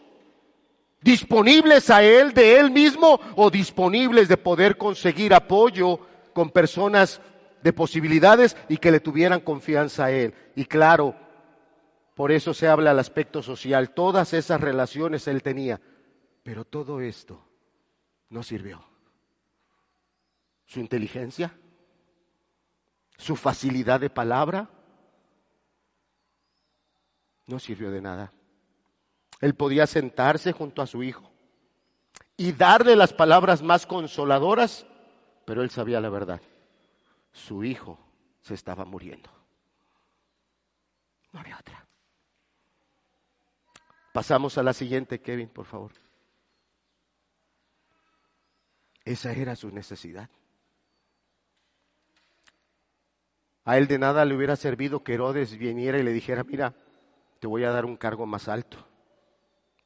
disponibles a él, de él mismo, o disponibles de poder conseguir apoyo con personas de posibilidades y que le tuvieran confianza a él. Y claro, por eso se habla del aspecto social. Todas esas relaciones él tenía. Pero todo esto no sirvió. Su inteligencia, su facilidad de palabra, no sirvió de nada. Él podía sentarse junto a su hijo y darle las palabras más consoladoras, pero él sabía la verdad. Su hijo se estaba muriendo. No había otra. Pasamos a la siguiente, Kevin, por favor. Esa era su necesidad. A él de nada le hubiera servido que Herodes viniera y le dijera, mira, te voy a dar un cargo más alto,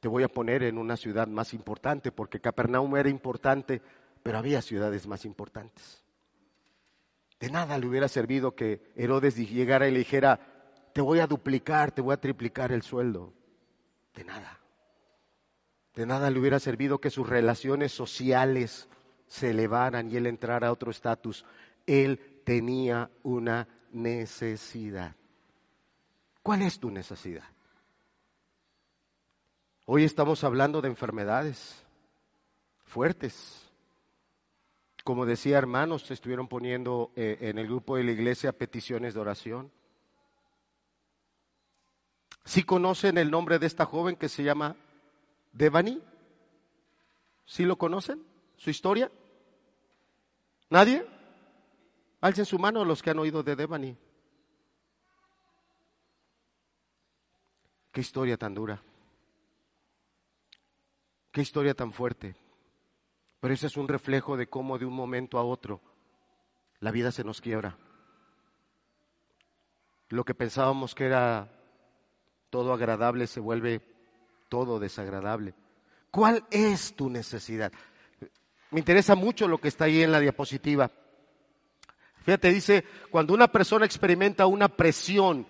te voy a poner en una ciudad más importante, porque Capernaum era importante, pero había ciudades más importantes. De nada le hubiera servido que Herodes llegara y le dijera, te voy a duplicar, te voy a triplicar el sueldo. De nada. De nada le hubiera servido que sus relaciones sociales se elevaran y él entrara a otro estatus. Él tenía una necesidad. ¿Cuál es tu necesidad? Hoy estamos hablando de enfermedades fuertes. Como decía hermanos, se estuvieron poniendo eh, en el grupo de la iglesia peticiones de oración. ¿Sí conocen el nombre de esta joven que se llama Devani? ¿Sí lo conocen? ¿Su historia? ¿Nadie? Alcen su mano los que han oído de Devani. Qué historia tan dura. Qué historia tan fuerte. Pero ese es un reflejo de cómo de un momento a otro la vida se nos quiebra. Lo que pensábamos que era todo agradable se vuelve todo desagradable. ¿Cuál es tu necesidad? Me interesa mucho lo que está ahí en la diapositiva. Fíjate, dice, cuando una persona experimenta una presión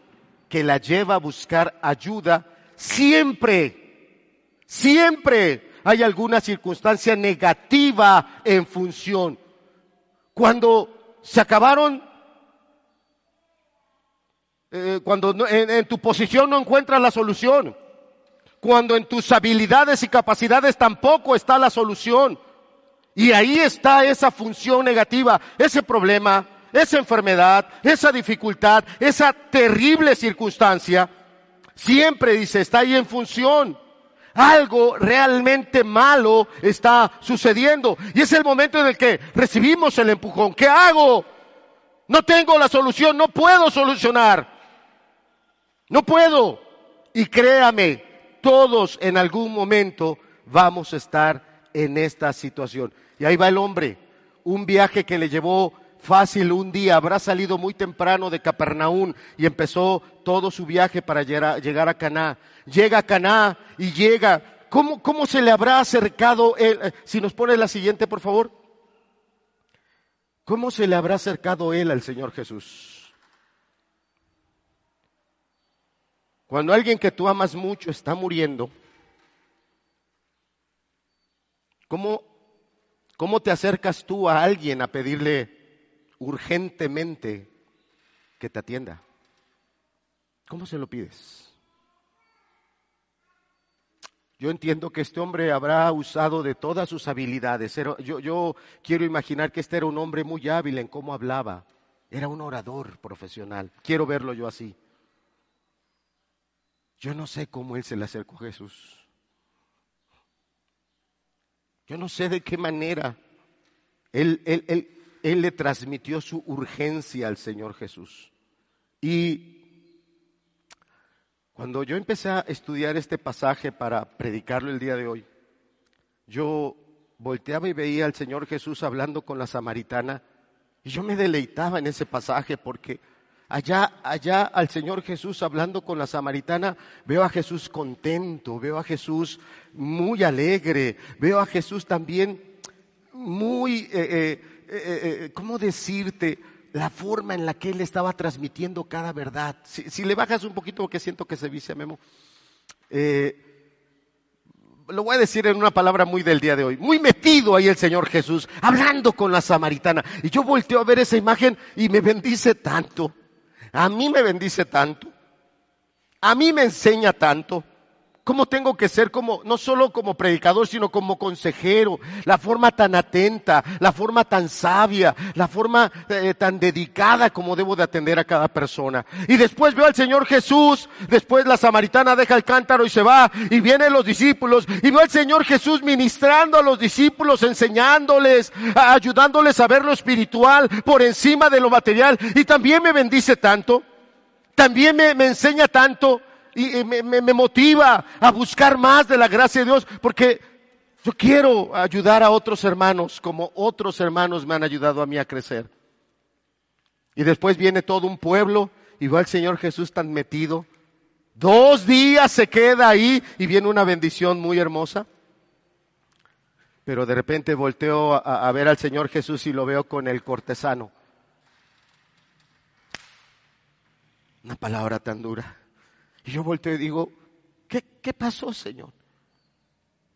que la lleva a buscar ayuda, siempre, siempre hay alguna circunstancia negativa en función. Cuando se acabaron, eh, cuando en, en tu posición no encuentras la solución, cuando en tus habilidades y capacidades tampoco está la solución, y ahí está esa función negativa, ese problema, esa enfermedad, esa dificultad, esa terrible circunstancia, siempre dice, está ahí en función. Algo realmente malo está sucediendo. Y es el momento en el que recibimos el empujón. ¿Qué hago? No tengo la solución, no puedo solucionar. No puedo. Y créame, todos en algún momento vamos a estar en esta situación. Y ahí va el hombre, un viaje que le llevó fácil un día, habrá salido muy temprano de Capernaum y empezó todo su viaje para llegar a Caná. Llega a Caná y llega. ¿Cómo, cómo se le habrá acercado él? Eh, si nos pone la siguiente, por favor. ¿Cómo se le habrá acercado él al Señor Jesús? Cuando alguien que tú amas mucho está muriendo, ¿cómo, cómo te acercas tú a alguien a pedirle urgentemente que te atienda. ¿Cómo se lo pides? Yo entiendo que este hombre habrá usado de todas sus habilidades. Yo, yo, quiero imaginar que este era un hombre muy hábil en cómo hablaba. Era un orador profesional. Quiero verlo yo así. Yo no sé cómo él se le acercó a Jesús. Yo no sé de qué manera él, él, él, él le transmitió su urgencia al Señor Jesús. Y cuando yo empecé a estudiar este pasaje para predicarlo el día de hoy, yo volteaba y veía al Señor Jesús hablando con la samaritana y yo me deleitaba en ese pasaje porque allá, allá al Señor Jesús hablando con la samaritana, veo a Jesús contento, veo a Jesús muy alegre, veo a Jesús también muy... Eh, eh, eh, eh, eh, ¿cómo decirte? La forma en la que él estaba transmitiendo cada verdad. Si, le bajas un poquito, porque siento que se vicia Memo. lo voy a decir en una palabra muy del día de hoy, muy metido ahí el Señor Jesús, hablando con la samaritana. Y yo volteo a ver esa imagen y me bendice tanto. A mí me bendice tanto. A mí me enseña tanto. ¿Cómo tengo que ser como, no solo como predicador, sino como consejero? La forma tan atenta, la forma tan sabia, la forma eh, tan dedicada como debo de atender a cada persona. Y después veo al Señor Jesús, después la samaritana deja el cántaro y se va, y vienen los discípulos, y veo al Señor Jesús ministrando a los discípulos, enseñándoles, ayudándoles a ver lo espiritual por encima de lo material. Y también me bendice tanto, también me, me enseña tanto y, me, motiva a buscar más de la gracia de Dios porque yo quiero ayudar a otros hermanos como otros hermanos me han ayudado a mí a crecer. Y después viene todo un pueblo y va el Señor Jesús tan metido. Dos días se queda ahí y viene una bendición muy hermosa. Pero de repente volteo a ver al Señor Jesús y lo veo con el cortesano. Una palabra tan dura. Y yo volteo y digo, ¿qué, qué pasó, Señor?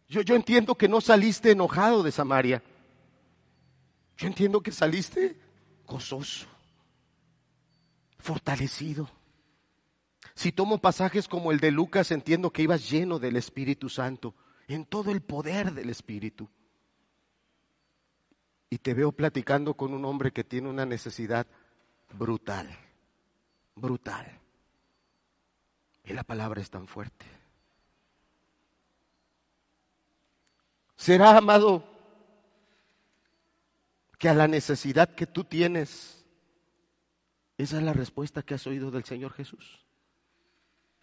Yo, yo entiendo que no saliste enojado de Samaria. Yo entiendo que saliste gozoso, fortalecido. Si tomo pasajes como el de Lucas, entiendo que ibas lleno del Espíritu Santo, en todo el poder del Espíritu. Y te veo platicando con un hombre que tiene una necesidad brutal, brutal. Y la palabra es tan fuerte. ¿Será, amado, que a la necesidad que tú tienes, esa es la respuesta que has oído del Señor Jesús?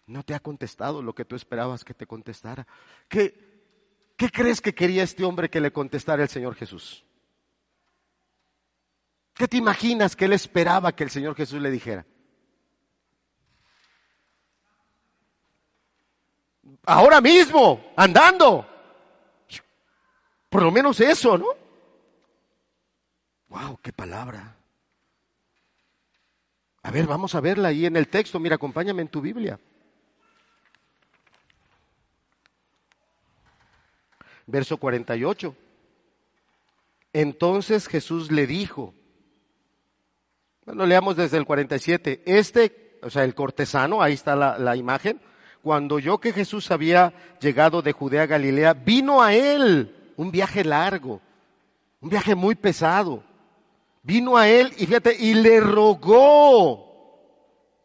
No te ha contestado lo que tú esperabas que te contestara. ¿Qué, qué crees que quería este hombre que le contestara el Señor Jesús? ¿Qué te imaginas que él esperaba que el Señor Jesús le dijera? Ahora mismo, andando. Por lo menos eso, ¿no? Wow, qué palabra. A ver, vamos a verla ahí en el texto. Mira, acompáñame en tu Biblia. Verso 48. Entonces Jesús le dijo, bueno, leamos desde el 47, este, o sea, el cortesano, ahí está la, la imagen, cuando oyó que Jesús había llegado de Judea a Galilea, vino a él un viaje largo, un viaje muy pesado. Vino a él y fíjate, y le rogó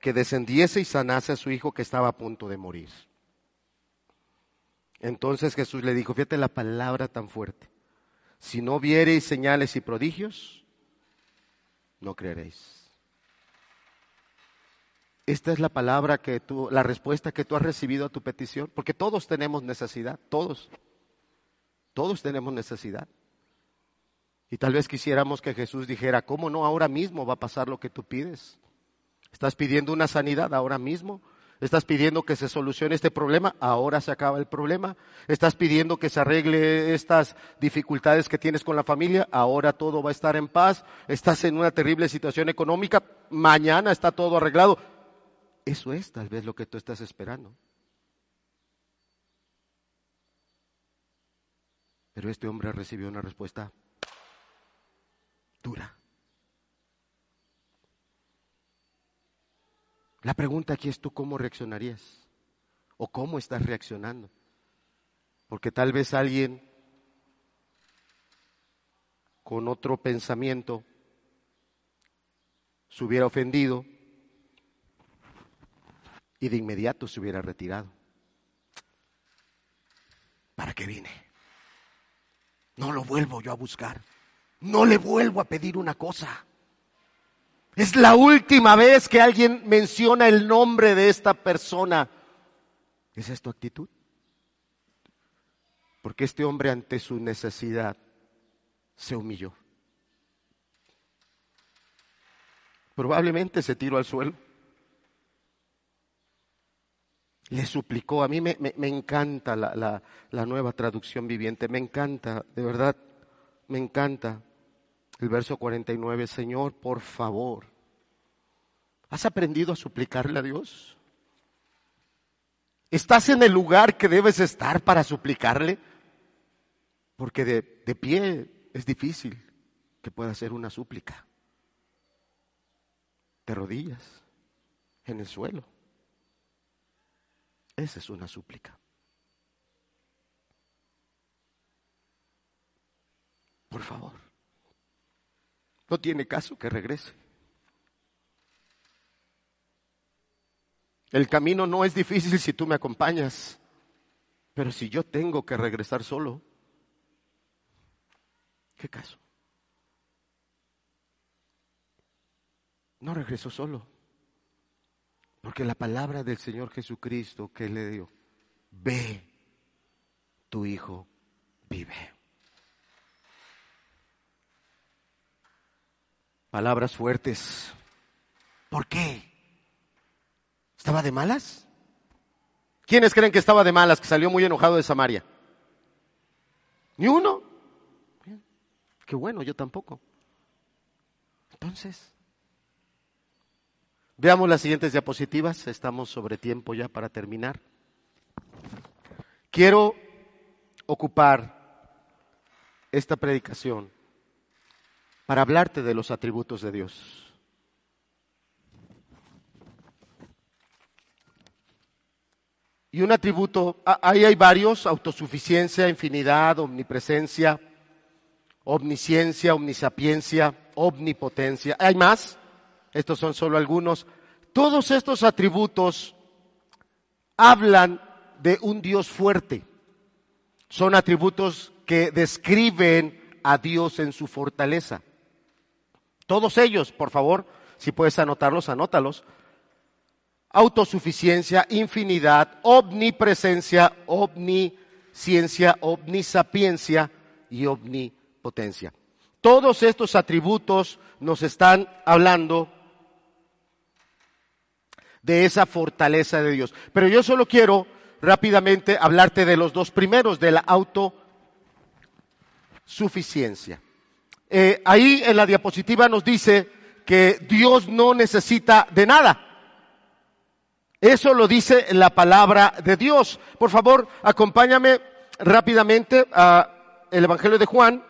que descendiese y sanase a su hijo que estaba a punto de morir. Entonces Jesús le dijo, fíjate la palabra tan fuerte, si no viereis señales y prodigios, no creeréis. Esta es la palabra que tú, la respuesta que tú has recibido a tu petición, porque todos tenemos necesidad, todos. Todos tenemos necesidad. Y tal vez quisiéramos que Jesús dijera, ¿cómo no ahora mismo va a pasar lo que tú pides? ¿Estás pidiendo una sanidad ahora mismo? ¿Estás pidiendo que se solucione este problema? Ahora se acaba el problema. ¿Estás pidiendo que se arregle estas dificultades que tienes con la familia? Ahora todo va a estar en paz. ¿Estás en una terrible situación económica? Mañana está todo arreglado. Eso es tal vez lo que tú estás esperando. Pero este hombre recibió una respuesta dura. La pregunta aquí es tú cómo reaccionarías o cómo estás reaccionando. Porque tal vez alguien con otro pensamiento se hubiera ofendido y de inmediato se hubiera retirado. ¿Para qué vine? No lo vuelvo yo a buscar. No le vuelvo a pedir una cosa. Es la última vez que alguien menciona el nombre de esta persona. ¿Esa es tu actitud? Porque este hombre ante su necesidad se humilló. Probablemente se tiró al suelo le suplicó. A mí me, encanta la, la, nueva traducción viviente, me encanta, de verdad, me encanta. El verso 49, Señor, por favor, ¿has aprendido a suplicarle a Dios? ¿Estás en el lugar que debes estar para suplicarle? Porque de, de pie es difícil que pueda hacer una súplica. De rodillas, en el suelo. Esa es una súplica. Por favor. No tiene caso que regrese. El camino no es difícil si tú me acompañas, pero si yo tengo que regresar solo, ¿qué caso? No regresó solo, porque la palabra del Señor Jesucristo que le dio, ve, tu hijo vive. Palabras fuertes. ¿Por qué? ¿Estaba de malas? ¿Quiénes creen que estaba de malas, que salió muy enojado de Samaria? ¿Ni uno? Qué bueno, yo tampoco. Entonces, veamos las siguientes diapositivas. Estamos sobre tiempo ya para terminar. Quiero ocupar esta predicación para hablarte de los atributos de Dios. Y un atributo, ahí hay varios, autosuficiencia, infinidad, omnipresencia, omnisciencia, omnisapiencia, omnipotencia. Hay más, estos son solo algunos. Todos estos atributos hablan de un Dios fuerte. Son atributos que describen a Dios en su fortaleza. Todos ellos, por favor, si puedes anotarlos, anótalos autosuficiencia, infinidad, omnipresencia, omnisciencia, omnisapiencia y omnipotencia. Todos estos atributos nos están hablando de esa fortaleza de Dios. Pero yo solo quiero rápidamente hablarte de los dos primeros, de la autosuficiencia. Eh, ahí en la diapositiva nos dice que Dios no necesita de nada. Eso lo dice la palabra de Dios. Por favor, acompáñame rápidamente a el Evangelio de Juan,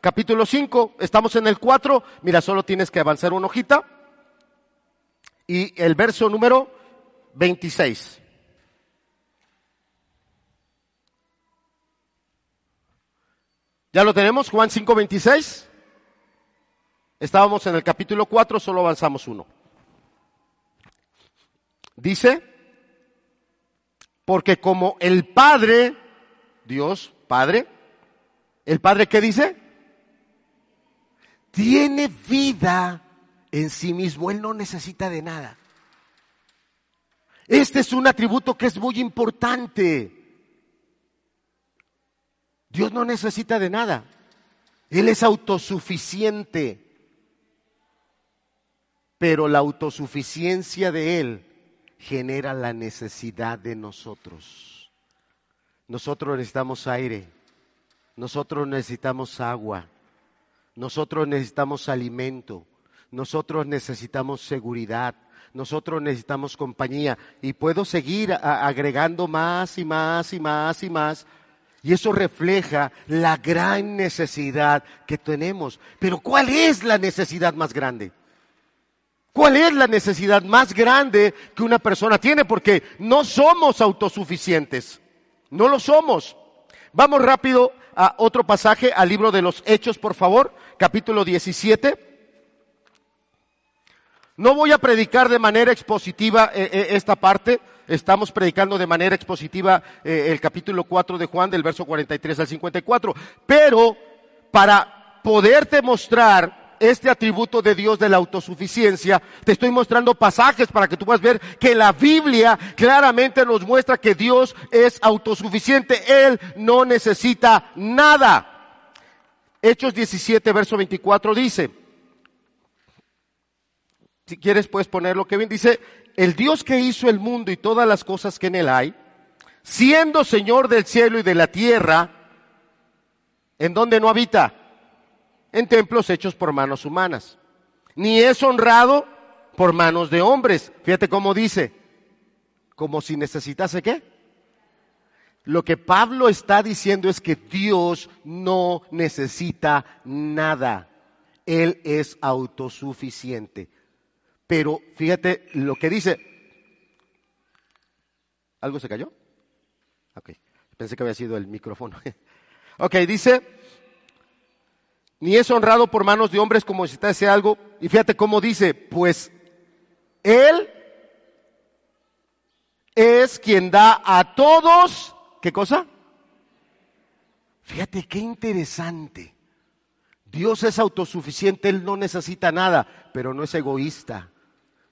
capítulo 5. Estamos en el 4. Mira, solo tienes que avanzar una hojita. Y el verso número 26. ¿Ya lo tenemos? Juan 5, 26. Estábamos en el capítulo 4, solo avanzamos uno. Dice, porque como el Padre, Dios, Padre, ¿el Padre qué dice? Tiene vida en sí mismo, Él no necesita de nada. Este es un atributo que es muy importante. Dios no necesita de nada. Él es autosuficiente. Pero la autosuficiencia de Él genera la necesidad de nosotros. Nosotros necesitamos aire, nosotros necesitamos agua, nosotros necesitamos alimento, nosotros necesitamos seguridad, nosotros necesitamos compañía y puedo seguir agregando más y más y más y más. Y eso refleja la gran necesidad que tenemos. Pero ¿cuál es la necesidad más grande? ¿Cuál es la necesidad más grande que una persona tiene? Porque no somos autosuficientes. No lo somos. Vamos rápido a otro pasaje, al libro de los Hechos, por favor, capítulo 17. No voy a predicar de manera expositiva eh, eh, esta parte, estamos predicando de manera expositiva eh, el capítulo 4 de Juan, del verso 43 al 54, pero para poderte mostrar este atributo de Dios de la autosuficiencia, te estoy mostrando pasajes para que tú puedas ver que la Biblia claramente nos muestra que Dios es autosuficiente. Él no necesita nada. Hechos 17, verso 24 dice, si quieres puedes ponerlo, Kevin, dice, el Dios que hizo el mundo y todas las cosas que en él hay, siendo Señor del cielo y de la tierra, ¿en dónde no habita? en templos hechos por manos humanas, ni es honrado por manos de hombres. Fíjate cómo dice, como si necesitase qué? Lo que Pablo está diciendo es que Dios no necesita nada. Él es autosuficiente. Pero fíjate lo que dice. ¿Algo se cayó? Ok, pensé que había sido el micrófono. ok, dice, ni es honrado por manos de hombres como si te algo. Y fíjate cómo dice, pues Él es quien da a todos, ¿qué cosa? Fíjate qué interesante. Dios es autosuficiente, Él no necesita nada, pero no es egoísta,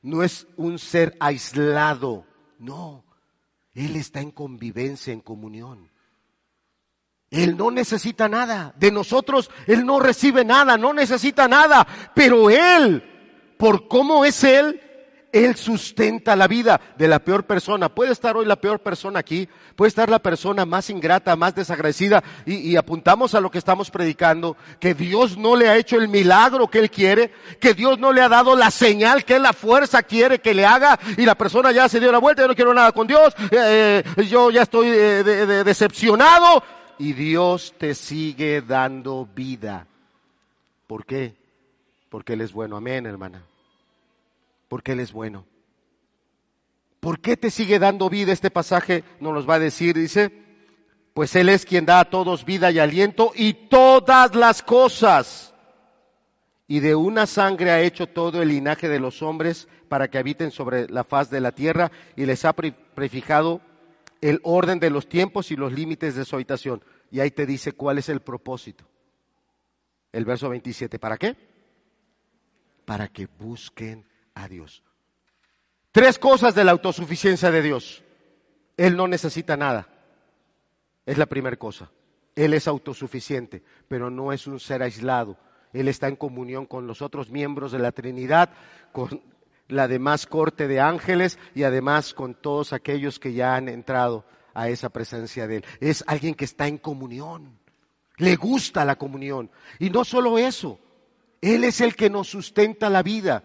no es un ser aislado, no, Él está en convivencia, en comunión. Él no necesita nada, de nosotros Él no recibe nada, no necesita nada, pero Él, por cómo es Él, él sustenta la vida de la peor persona. Puede estar hoy la peor persona aquí, puede estar la persona más ingrata, más desagradecida, y, apuntamos a lo que estamos predicando, que Dios no le ha hecho el milagro que Él quiere, que Dios no le ha dado la señal que la fuerza quiere que le haga, y la persona ya se dio la vuelta, yo no quiero nada con Dios, eh, eh, yo ya estoy eh, decepcionado, y Dios te sigue dando vida. ¿Por qué? Porque Él es bueno. Amén, hermana porque Él es bueno. ¿Por qué te sigue dando vida? Este pasaje nos los va a decir, dice, pues Él es quien da a todos vida y aliento y todas las cosas. Y de una sangre ha hecho todo el linaje de los hombres para que habiten sobre la faz de la tierra y les ha prefijado el orden de los tiempos y los límites de su habitación. Y ahí te dice cuál es el propósito. El verso 27, ¿para qué? Para que busquen a Dios. Tres cosas de la autosuficiencia de Dios. Él no necesita nada. Es la primera cosa. Él es autosuficiente, pero no es un ser aislado. Él está en comunión con los otros miembros de la Trinidad, con la demás corte de ángeles y además con todos aquellos que ya han entrado a esa presencia de Él. Es alguien que está en comunión. Le gusta la comunión. Y no solo eso, Él es el que nos sustenta la vida.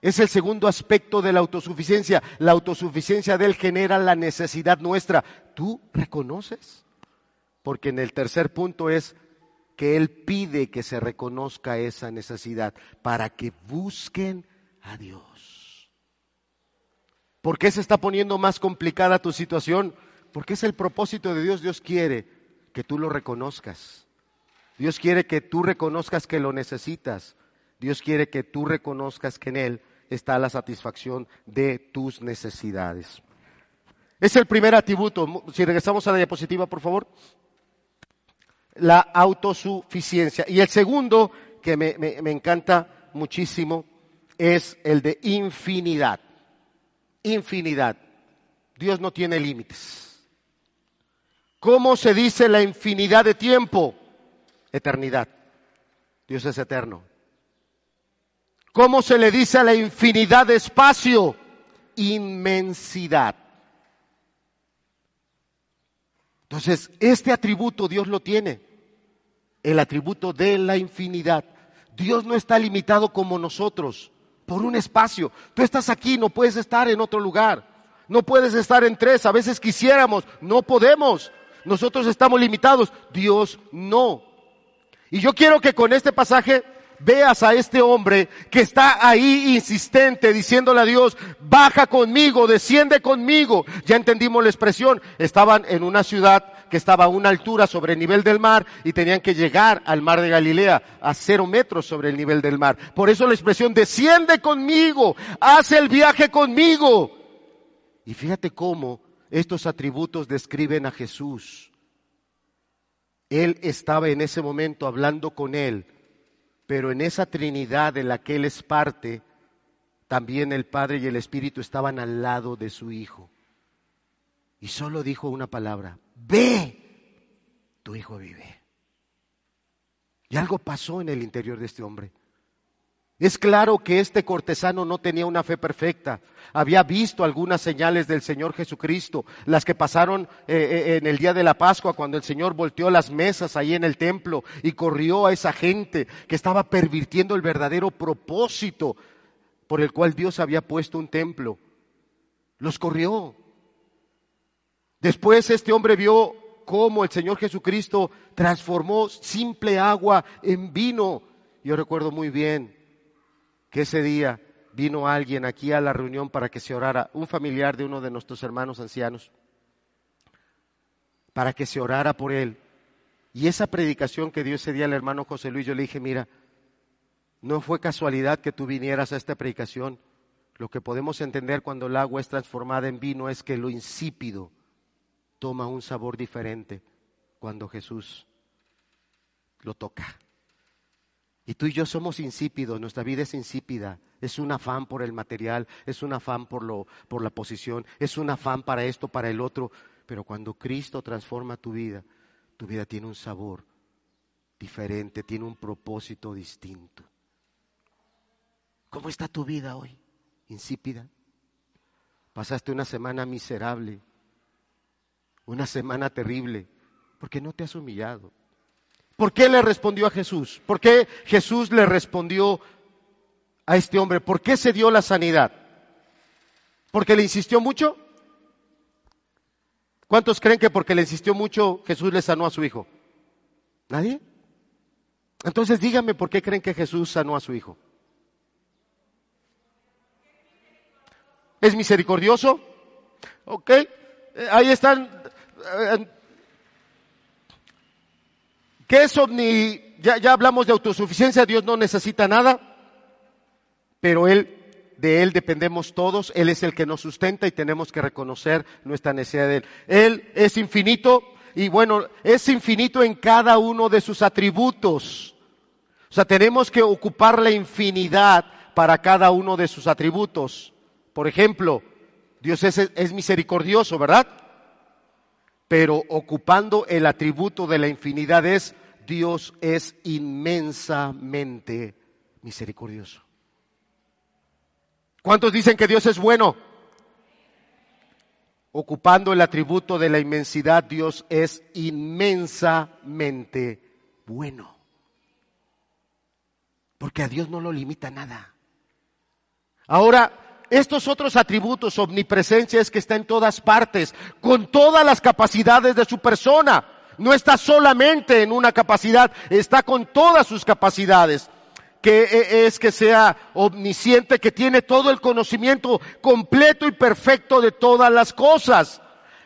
Es el segundo aspecto de la autosuficiencia. La autosuficiencia de Él genera la necesidad nuestra. ¿Tú reconoces? Porque en el tercer punto es que Él pide que se reconozca esa necesidad para que busquen a Dios. ¿Por qué se está poniendo más complicada tu situación? Porque es el propósito de Dios. Dios quiere que tú lo reconozcas. Dios quiere que tú reconozcas que lo necesitas. Dios quiere que tú reconozcas que en Él está la satisfacción de tus necesidades. Es el primer atributo. Si regresamos a la diapositiva, por favor. La autosuficiencia. Y el segundo, que me, me encanta muchísimo, es el de infinidad. Infinidad. Dios no tiene límites. ¿Cómo se dice la infinidad de tiempo? Eternidad. Dios es eterno. ¿Cómo se le dice a la infinidad de espacio? Inmensidad. Entonces, este atributo Dios lo tiene, el atributo de la infinidad. Dios no está limitado como nosotros por un espacio. Tú estás aquí, no puedes estar en otro lugar. No puedes estar en tres, a veces quisiéramos, no podemos. Nosotros estamos limitados, Dios no. Y yo quiero que con este pasaje veas a este hombre que está ahí insistente diciéndole a Dios, baja conmigo, desciende conmigo. Ya entendimos la expresión. Estaban en una ciudad que estaba a una altura sobre el nivel del mar y tenían que llegar al mar de Galilea a cero metros sobre el nivel del mar. Por eso la expresión, desciende conmigo, haz el viaje conmigo. Y fíjate cómo estos atributos describen a Jesús. Él estaba en ese momento hablando con él pero en esa Trinidad en la que Él es parte, también el Padre y el Espíritu estaban al lado de su Hijo. Y solo dijo una palabra, ve, tu Hijo vive. Y algo pasó en el interior de este hombre. Es claro que este cortesano no tenía una fe perfecta. Había visto algunas señales del Señor Jesucristo, las que pasaron eh, eh, en el día de la Pascua, cuando el Señor volteó las mesas ahí en el templo y corrió a esa gente que estaba pervirtiendo el verdadero propósito por el cual Dios había puesto un templo. Los corrió. Después este hombre vio cómo el Señor Jesucristo transformó simple agua en vino. Yo recuerdo muy bien que ese día vino alguien aquí a la reunión para que se orara, un familiar de uno de nuestros hermanos ancianos, para que se orara por él. Y esa predicación que dio ese día el hermano José Luis, yo le dije, mira, no fue casualidad que tú vinieras a esta predicación. Lo que podemos entender cuando el agua es transformada en vino es que lo insípido toma un sabor diferente cuando Jesús lo toca. Y tú y yo somos insípidos, nuestra vida es insípida, es un afán por el material, es un afán por, lo, por la posición, es un afán para esto, para el otro, pero cuando Cristo transforma tu vida, tu vida tiene un sabor diferente, tiene un propósito distinto. ¿Cómo está tu vida hoy? ¿Insípida? Pasaste una semana miserable, una semana terrible, porque no te has humillado. ¿Por qué le respondió a Jesús? ¿Por qué Jesús le respondió a este hombre? ¿Por qué se dio la sanidad? ¿Porque le insistió mucho? ¿Cuántos creen que porque le insistió mucho Jesús le sanó a su hijo? ¿Nadie? Entonces díganme por qué creen que Jesús sanó a su hijo. ¿Es misericordioso? ¿Ok? Eh, ahí están eh, ¿Qué es omni? Ya, ya hablamos de autosuficiencia, Dios no necesita nada, pero Él, de Él dependemos todos, Él es el que nos sustenta y tenemos que reconocer nuestra necesidad de Él. Él es infinito y bueno, es infinito en cada uno de sus atributos. O sea, tenemos que ocupar la infinidad para cada uno de sus atributos. Por ejemplo, Dios es, es misericordioso, ¿verdad? Pero ocupando el atributo de la infinidad es Dios es inmensamente misericordioso. ¿Cuántos dicen que Dios es bueno? Ocupando el atributo de la inmensidad, Dios es inmensamente bueno. Porque a Dios no lo limita nada. Ahora, estos otros atributos, omnipresencia es que está en todas partes, con todas las capacidades de su persona. No está solamente en una capacidad, está con todas sus capacidades. Que e, es que sea omnisciente, que tiene todo el conocimiento completo y perfecto de todas las cosas.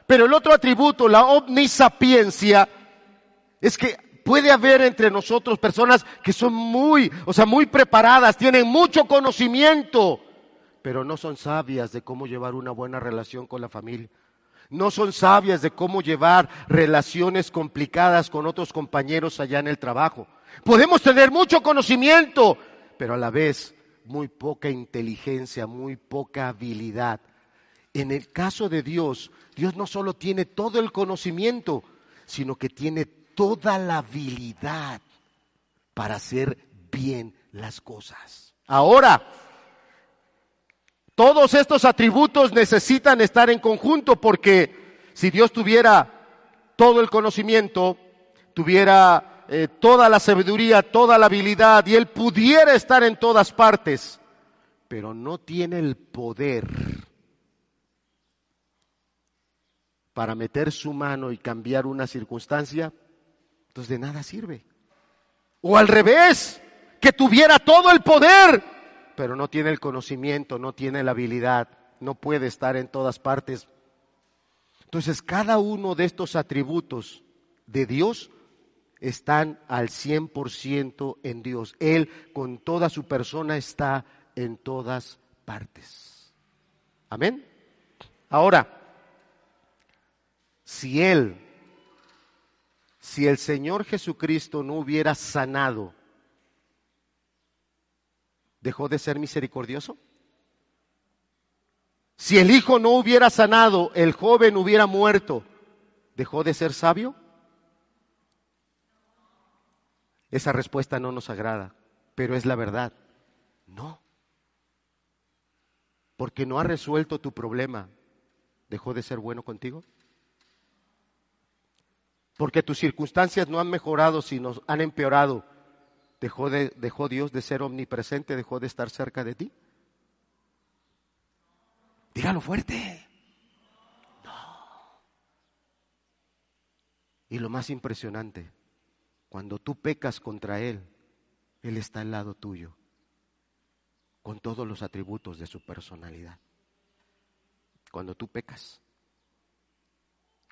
Pero el otro atributo, la omnisapiencia, es que puede haber entre nosotros personas que son muy, o sea, muy preparadas, tienen mucho conocimiento, pero no son sabias de cómo llevar una buena relación con la familia. No son sabias de cómo llevar relaciones complicadas con otros compañeros allá en el trabajo. Podemos tener mucho conocimiento, pero a la vez muy poca inteligencia, muy poca habilidad. En el caso de Dios, Dios no solo tiene todo el conocimiento, sino que tiene toda la habilidad para hacer bien las cosas. Ahora, todos estos atributos necesitan estar en conjunto porque si Dios tuviera todo el conocimiento, tuviera eh, toda la sabiduría, toda la habilidad y Él pudiera estar en todas partes, pero no tiene el poder para meter su mano y cambiar una circunstancia, entonces de nada sirve. O al revés, que tuviera todo el poder, pero no tiene el conocimiento, no tiene la habilidad, no puede estar en todas partes. Entonces, cada uno de estos atributos de Dios están al 100% en Dios. Él con toda su persona está en todas partes. Amén. Ahora, si Él, si el Señor Jesucristo no hubiera sanado dejó de ser misericordioso? Si el hijo no hubiera sanado, el joven hubiera muerto, ¿dejó de ser sabio? Esa respuesta no nos agrada, pero es la verdad. No. Porque no ha resuelto tu problema, ¿dejó de ser bueno contigo? Porque tus circunstancias no han mejorado, sino han empeorado. ¿Dejó, de, ¿Dejó Dios de ser omnipresente? ¿Dejó de estar cerca de ti? Dígalo fuerte. No. Y lo más impresionante, cuando tú pecas contra Él, Él está al lado tuyo, con todos los atributos de su personalidad. Cuando tú pecas,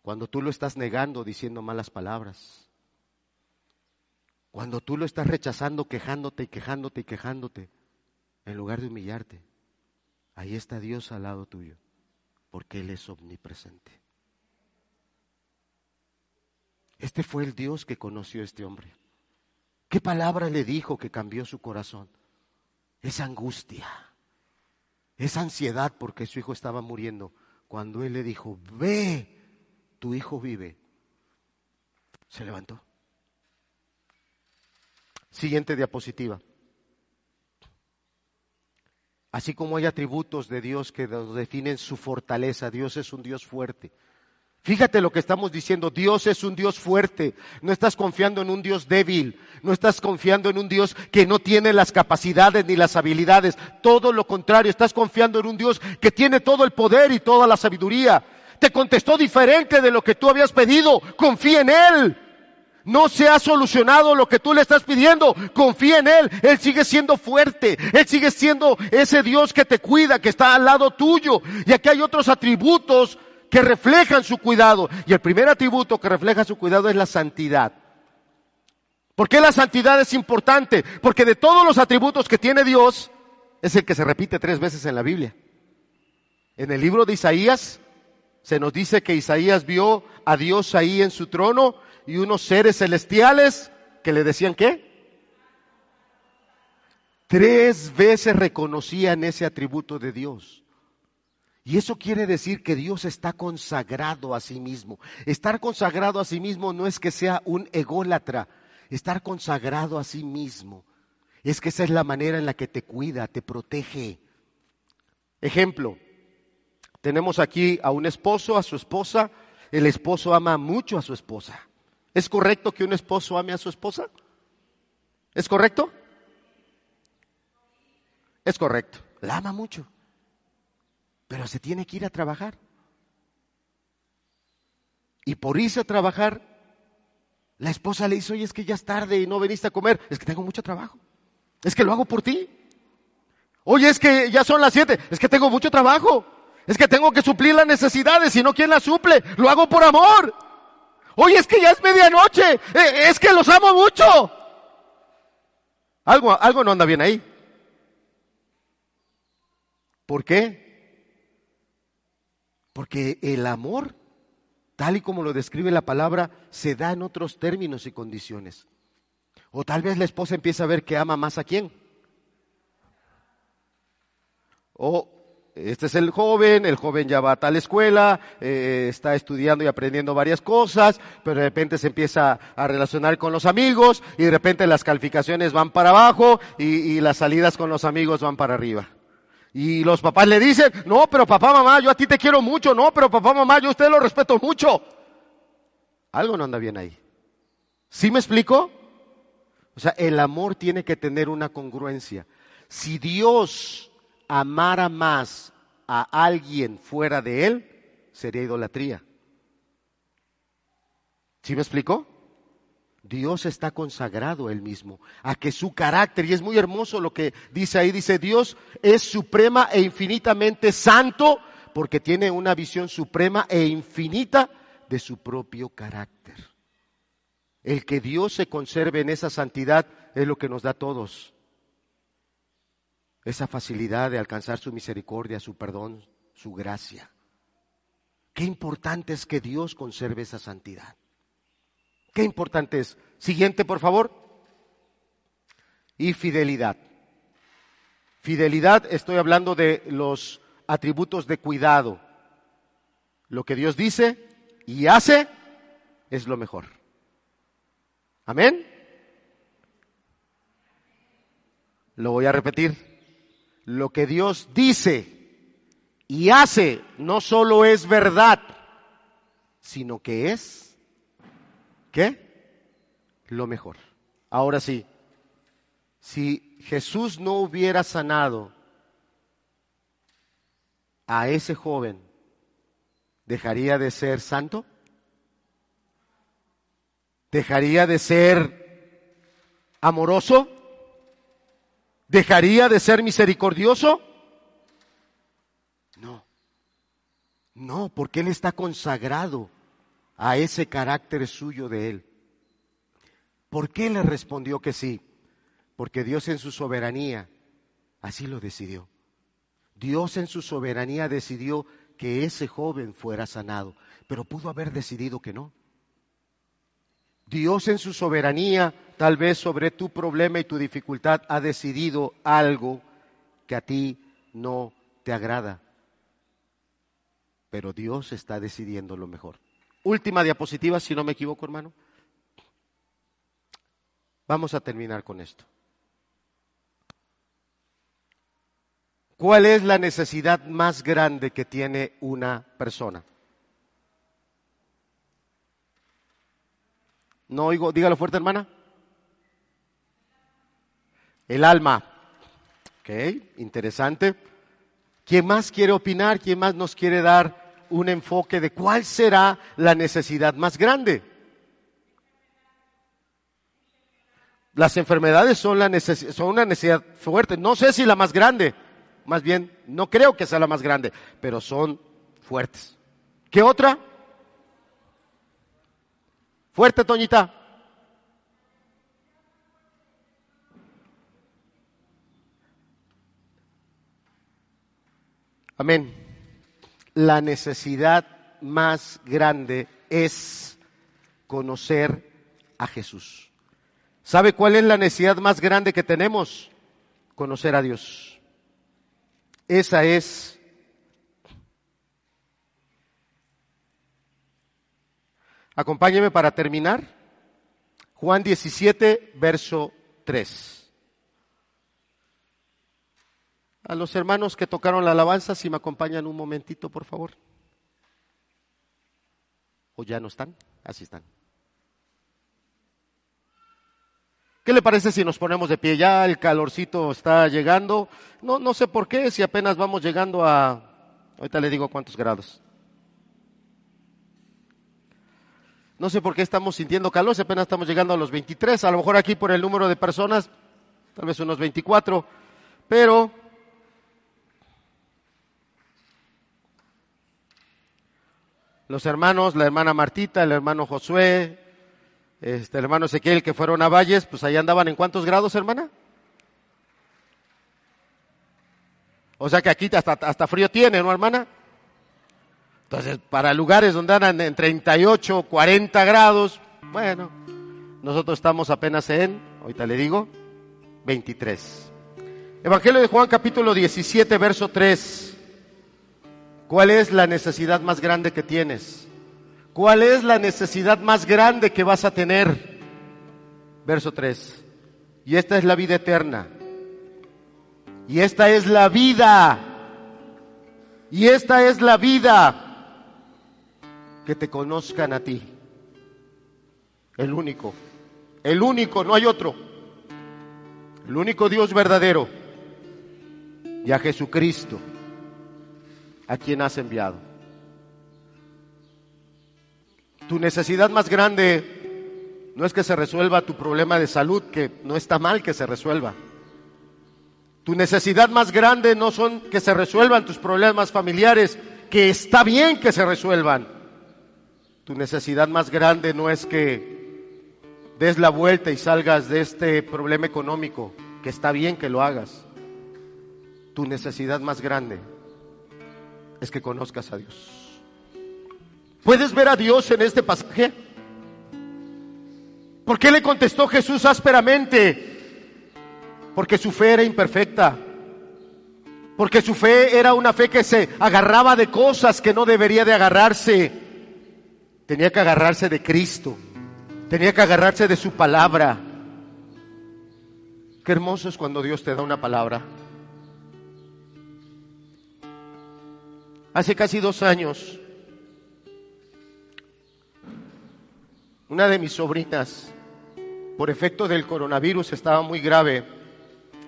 cuando tú lo estás negando diciendo malas palabras, cuando tú lo estás rechazando, quejándote y quejándote y quejándote, en lugar de humillarte, ahí está Dios al lado tuyo, porque Él es omnipresente. Este fue el Dios que conoció a este hombre. ¿Qué palabra le dijo que cambió su corazón? Esa angustia, esa ansiedad porque su hijo estaba muriendo. Cuando él le dijo, ve, tu hijo vive, se levantó. Siguiente diapositiva. Así como hay atributos de Dios que nos definen su fortaleza, Dios es un Dios fuerte. Fíjate lo que estamos diciendo, Dios es un Dios fuerte, no estás confiando en un Dios débil, no estás confiando en un Dios que no tiene las capacidades ni las habilidades, todo lo contrario, estás confiando en un Dios que tiene todo el poder y toda la sabiduría. Te contestó diferente de lo que tú habías pedido, confía en Él. No se ha solucionado lo que tú le estás pidiendo. Confía en Él. Él sigue siendo fuerte. Él sigue siendo ese Dios que te cuida, que está al lado tuyo. Y aquí hay otros atributos que reflejan su cuidado. Y el primer atributo que refleja su cuidado es la santidad. ¿Por qué la santidad es importante? Porque de todos los atributos que tiene Dios, es el que se repite tres veces en la Biblia. En el libro de Isaías se nos dice que Isaías vio a Dios ahí en su trono y unos seres celestiales que le decían qué? Tres veces reconocían ese atributo de Dios. Y eso quiere decir que Dios está consagrado a sí mismo. Estar consagrado a sí mismo no es que sea un ególatra. Estar consagrado a sí mismo es que esa es la manera en la que te cuida, te protege. Ejemplo, tenemos aquí a un esposo, a su esposa. El esposo ama mucho a su esposa. ¿Es correcto que un esposo ame a su esposa? ¿Es correcto? Es correcto. La ama mucho. Pero se tiene que ir a trabajar. Y por irse a trabajar, la esposa le dice, oye, es que ya es tarde y no veniste a comer. Es que tengo mucho trabajo. Es que lo hago por ti. Oye, es que ya son las siete. Es que tengo mucho trabajo. Es que tengo que suplir las necesidades. Si no, ¿quién las suple? Lo hago por amor. Oye, es que ya es medianoche. Eh, es que los amo mucho. Algo, algo no anda bien ahí. ¿Por qué? Porque el amor, tal y como lo describe la palabra, se da en otros términos y condiciones. O tal vez la esposa empieza a ver que ama más a quién. O este es el joven, el joven ya va a tal escuela, eh, está estudiando y aprendiendo varias cosas, pero de repente se empieza a relacionar con los amigos y de repente las calificaciones van para abajo y, las salidas con los amigos van para arriba. Y los papás le dicen, no, pero papá, mamá, yo a ti te quiero mucho, no, pero papá, mamá, yo a usted lo respeto mucho. Algo no anda bien ahí. ¿Sí me explico? O sea, el amor tiene que tener una congruencia. Si Dios amara más a alguien fuera de él, sería idolatría. ¿Sí me explico? Dios está consagrado él mismo a que su carácter, y es muy hermoso lo que dice ahí, dice Dios es suprema e infinitamente santo porque tiene una visión suprema e infinita de su propio carácter. El que Dios se conserve en esa santidad es lo que nos da a todos esa facilidad de alcanzar su misericordia, su perdón, su gracia. Qué importante es que Dios conserve esa santidad. Qué importante es. Siguiente, por favor. Y fidelidad. Fidelidad, estoy hablando de los atributos de cuidado. Lo que Dios dice y hace es lo mejor. Amén. Lo voy a repetir lo que Dios dice y hace no solo es verdad, sino que es, ¿qué? Lo mejor. Ahora sí, si Jesús no hubiera sanado a ese joven, ¿dejaría de ser santo? ¿Dejaría de ser amoroso? ¿Dejaría de ser misericordioso? No. No, porque Él está consagrado a ese carácter suyo de Él. ¿Por qué le respondió que sí? Porque Dios en su soberanía así lo decidió. Dios en su soberanía decidió que ese joven fuera sanado, pero pudo haber decidido que no. Dios en su soberanía, tal vez sobre tu problema y tu dificultad, ha decidido algo que a ti no te agrada. Pero Dios está decidiendo lo mejor. Última diapositiva, si no me equivoco, hermano. Vamos a terminar con esto. ¿Cuál es la necesidad más grande que tiene una persona? No oigo, dígalo fuerte, hermana. El alma. Ok, interesante. ¿Quién más quiere opinar? ¿Quién más nos quiere dar un enfoque de cuál será la necesidad más grande? Las enfermedades son, la son una necesidad fuerte. No sé si la más grande. Más bien, no creo que sea la más grande, pero son fuertes. ¿Qué otra? Fuerte, Toñita. Amén. La necesidad más grande es conocer a Jesús. ¿Sabe cuál es la necesidad más grande que tenemos? Conocer a Dios. Esa es Acompáñeme para terminar. Juan 17, verso 3. A los hermanos que tocaron la alabanza, si me acompañan un momentito, por favor. ¿O ya no están? Así están. ¿Qué le parece si nos ponemos de pie? Ya el calorcito está llegando. No, no sé por qué, si apenas vamos llegando a... Ahorita le digo cuántos grados. No sé por qué estamos sintiendo calor, si apenas estamos llegando a los 23, a lo mejor aquí por el número de personas, tal vez unos 24, pero los hermanos, la hermana Martita, el hermano Josué, este, el hermano Ezequiel que fueron a Valles, pues ahí andaban en cuántos grados, hermana? O sea que aquí hasta, hasta frío tiene, ¿no, hermana? Entonces, para lugares donde andan en 38, 40 grados, bueno, nosotros estamos apenas en, ahorita le digo, 23. Evangelio de Juan capítulo 17, verso 3. ¿Cuál es la necesidad más grande que tienes? ¿Cuál es la necesidad más grande que vas a tener? Verso 3. Y esta es la vida eterna. Y esta es la vida. Y esta es la vida que te conozcan a ti. El único, el único, no hay otro. El único Dios verdadero y a Jesucristo, a quien has enviado. Tu necesidad más grande no es que se resuelva tu problema de salud, que no está mal que se resuelva. Tu necesidad más grande no son que se resuelvan tus problemas familiares, que está bien que se resuelvan. Tu necesidad más grande no es que des la vuelta y salgas de este problema económico, que está bien que lo hagas. Tu necesidad más grande es que conozcas a Dios. ¿Puedes ver a Dios en este pasaje? ¿Por qué le contestó Jesús ásperamente? Porque su fe era imperfecta. Porque su fe era una fe que se agarraba de cosas que no debería de agarrarse. Tenía que agarrarse de Cristo. Tenía que agarrarse de su palabra. Qué hermoso es cuando Dios te da una palabra. Hace casi dos años, una de mis sobrinas, por efecto del coronavirus, estaba muy grave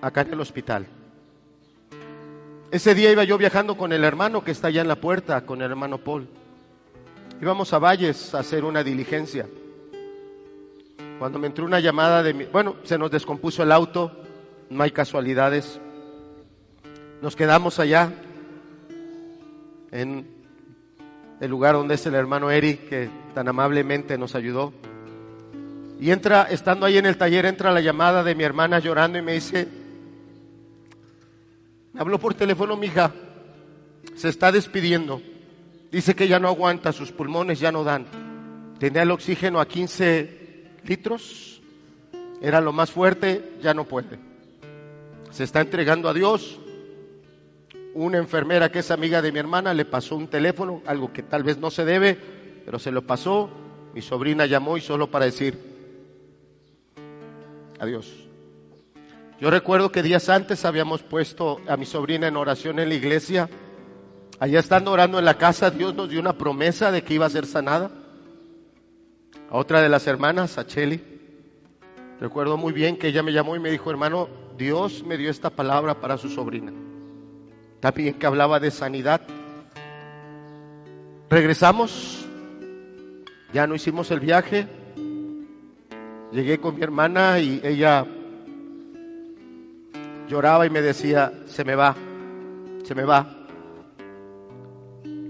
acá en el hospital. Ese día iba yo viajando con el hermano que está allá en la puerta, con el hermano Paul íbamos a Valles a hacer una diligencia. Cuando me entró una llamada de mi, bueno, se nos descompuso el auto, no hay casualidades. Nos quedamos allá en el lugar donde es el hermano Eric que tan amablemente nos ayudó. Y entra, estando ahí en el taller, entra la llamada de mi hermana llorando y me dice, habló por teléfono mi hija, se está despidiendo. Dice que ya no aguanta, sus pulmones ya no dan. Tenía el oxígeno a 15 litros, era lo más fuerte, ya no puede. Se está entregando a Dios. Una enfermera que es amiga de mi hermana le pasó un teléfono, algo que tal vez no se debe, pero se lo pasó. Mi sobrina llamó y solo para decir adiós. Yo recuerdo que días antes habíamos puesto a mi sobrina en oración en la iglesia. Allá estando orando en la casa, Dios nos dio una promesa de que iba a ser sanada. A otra de las hermanas, a Cheli, recuerdo muy bien que ella me llamó y me dijo, hermano, Dios me dio esta palabra para su sobrina. También que hablaba de sanidad. Regresamos, ya no hicimos el viaje. Llegué con mi hermana y ella lloraba y me decía, se me va, se me va.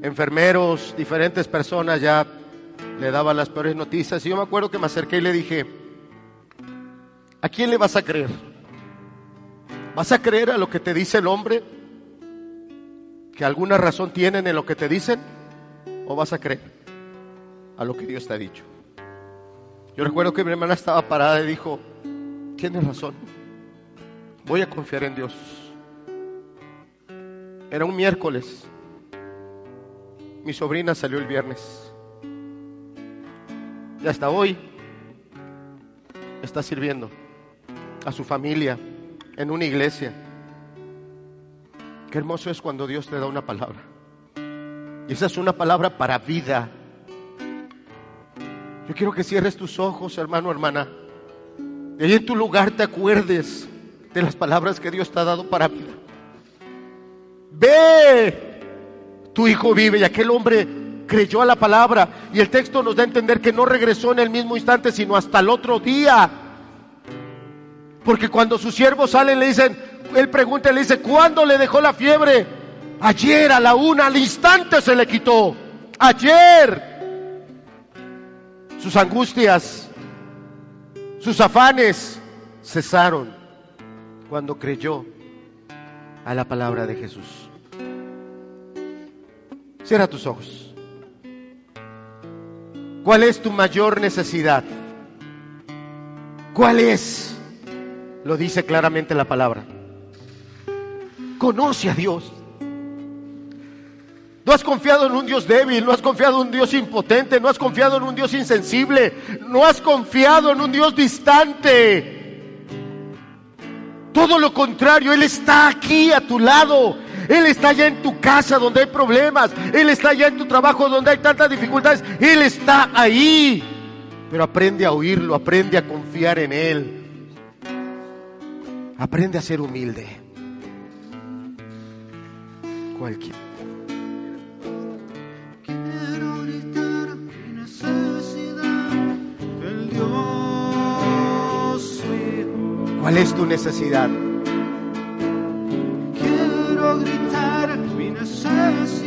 Enfermeros, diferentes personas ya le daban las peores noticias. Y yo me acuerdo que me acerqué y le dije, ¿a quién le vas a creer? ¿Vas a creer a lo que te dice el hombre? ¿Que alguna razón tienen en lo que te dicen? ¿O vas a creer a lo que Dios te ha dicho? Yo recuerdo que mi hermana estaba parada y dijo, tienes razón, voy a confiar en Dios. Era un miércoles, mi sobrina salió el viernes. Y hasta hoy está sirviendo a su familia en una iglesia. Qué hermoso es cuando Dios te da una palabra. Y esa es una palabra para vida. Yo quiero que cierres tus ojos, hermano, hermana. Y ahí en tu lugar te acuerdes de las palabras que Dios te ha dado para vida. Ve, tu hijo vive y aquel hombre creyó a la palabra y el texto nos da a entender que no regresó en el mismo instante, sino hasta el otro día. Porque cuando sus siervos salen le dicen, él pregunta le dice, ¿cuándo le dejó la fiebre? Ayer a la una, al instante se le quitó. Ayer. Sus angustias, sus afanes cesaron cuando creyó a la palabra de Jesús. Cierra tus ojos. ¿Cuál es tu mayor necesidad? ¿Cuál es? Lo dice claramente la palabra. Conoce a Dios. No has confiado en un Dios débil, no has confiado en un Dios impotente, no has confiado en un Dios insensible, no has confiado en un Dios distante. Todo lo contrario, Él está aquí a tu lado. Él está allá en tu casa donde hay problemas. Él está allá en tu trabajo donde hay tantas dificultades. Él está ahí. Pero aprende a oírlo, aprende a confiar en Él. Aprende a ser humilde. Cualquier. Quiero gritar mi necesidad del Dios vivo. ¿Cuál es tu necesidad? Quiero gritar mi necesidad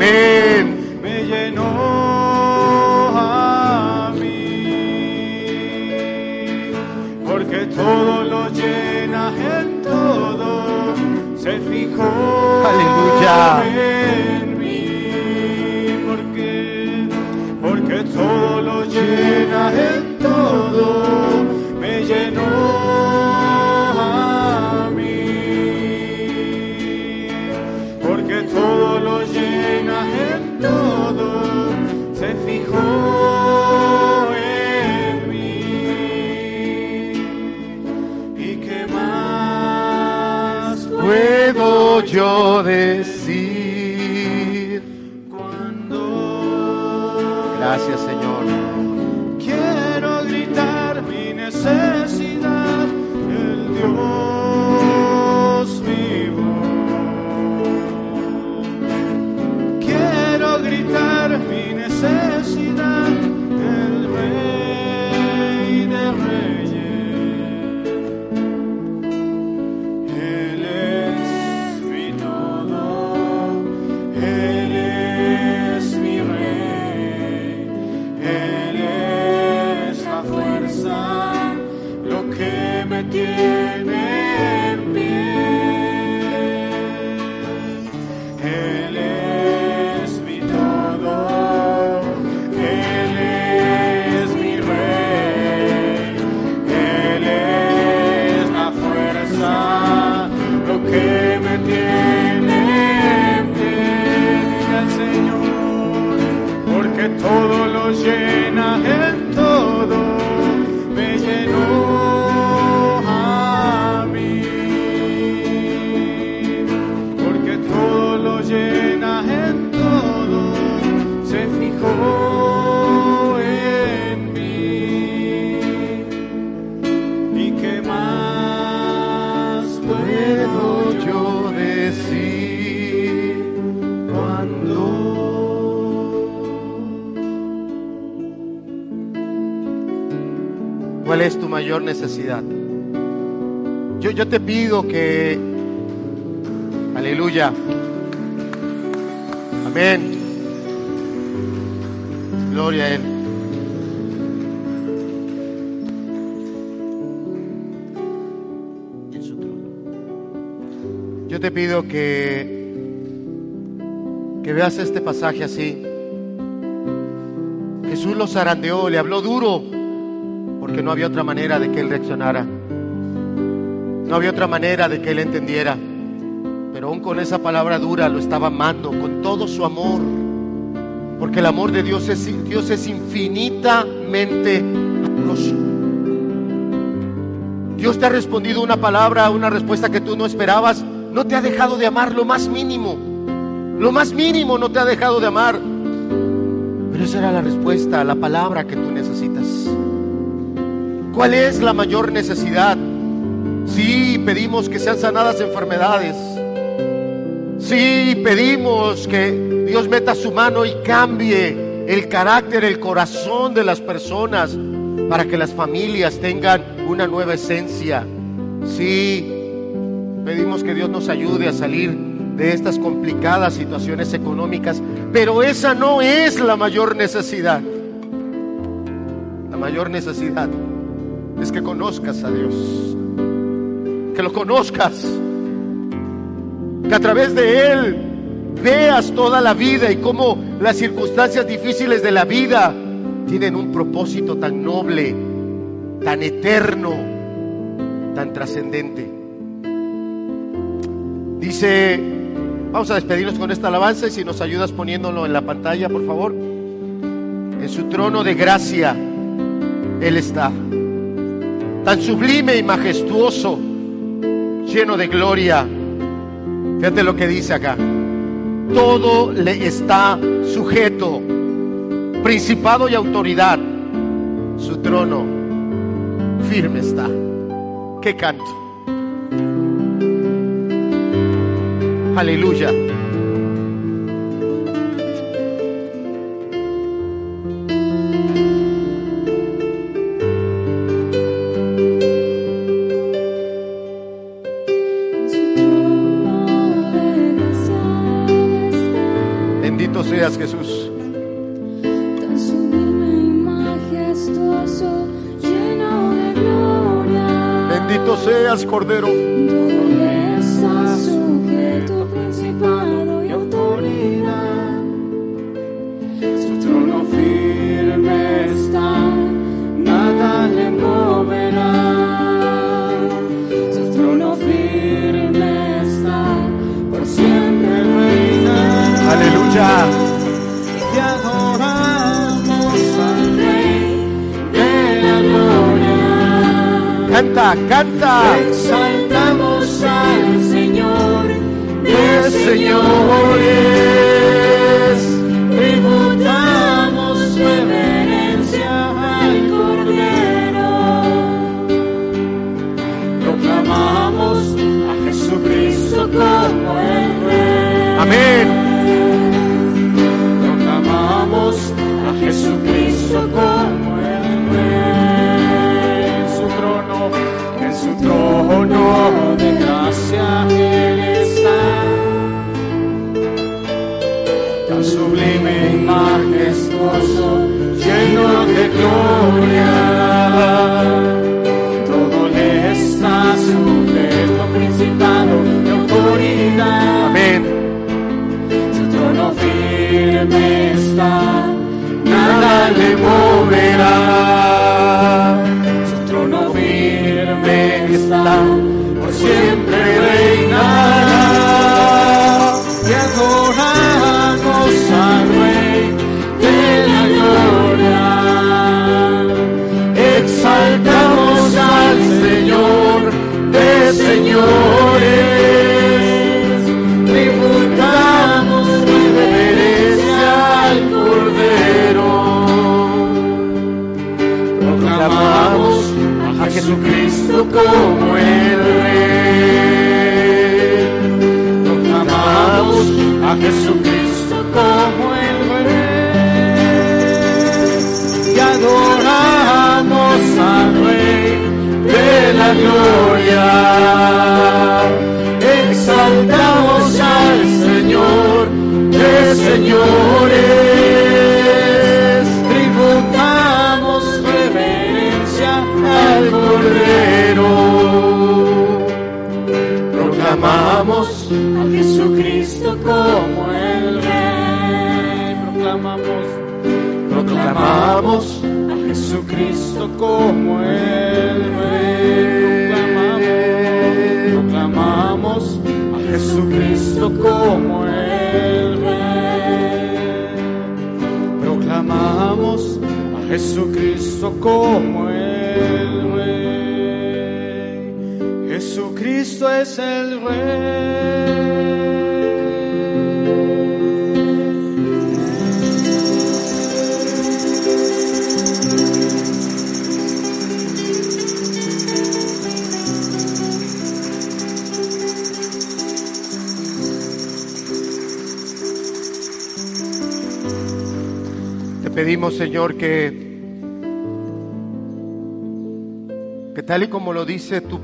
todo. Necesidad? Yo, yo te pido que, aleluya, amén, gloria a Él. En su trono. Yo te pido que, que veas este pasaje así. Jesús lo zarandeó, le habló duro, no había otra manera de que él reaccionara. No había otra manera de que él entendiera. Pero aún con esa palabra dura lo estaba amando con todo su amor. Porque el amor de Dios es, Dios es infinitamente amoroso. Dios te ha respondido una palabra, una respuesta que tú no esperabas. No te ha dejado de amar lo más mínimo. Lo más mínimo no te ha dejado de amar. Pero esa era la respuesta, la palabra que tú necesitas. ¿Cuál es la mayor necesidad? Sí, pedimos que sean sanadas enfermedades. Sí, pedimos que Dios meta su mano y cambie el carácter, el corazón de las personas para que las familias tengan una nueva esencia. Sí, pedimos que Dios nos ayude a salir de estas complicadas situaciones económicas, pero esa no es la mayor necesidad. La mayor necesidad es que conozcas a Dios, que lo conozcas, que a través de Él veas toda la vida y cómo las circunstancias difíciles de la vida tienen un propósito tan noble, tan eterno, tan trascendente. Dice, vamos a despedirnos con esta alabanza y si nos ayudas poniéndolo en la pantalla, por favor. En su trono de gracia, Él está tan sublime y majestuoso, lleno de gloria. Fíjate lo que dice acá. Todo le está sujeto, principado y autoridad, su trono firme está. ¡Qué canto! Aleluya.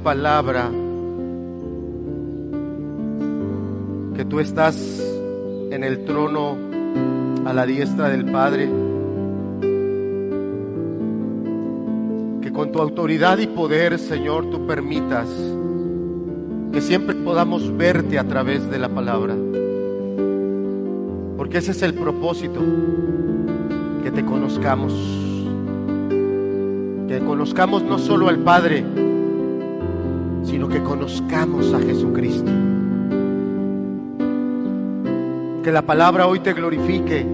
palabra que tú estás en el trono a la diestra del Padre, que con tu autoridad y poder, Señor, tú permitas que siempre podamos verte a través de la palabra, porque ese es el propósito, que te conozcamos, que conozcamos no solo al Padre, conozcamos a Jesucristo. Que la palabra hoy te glorifique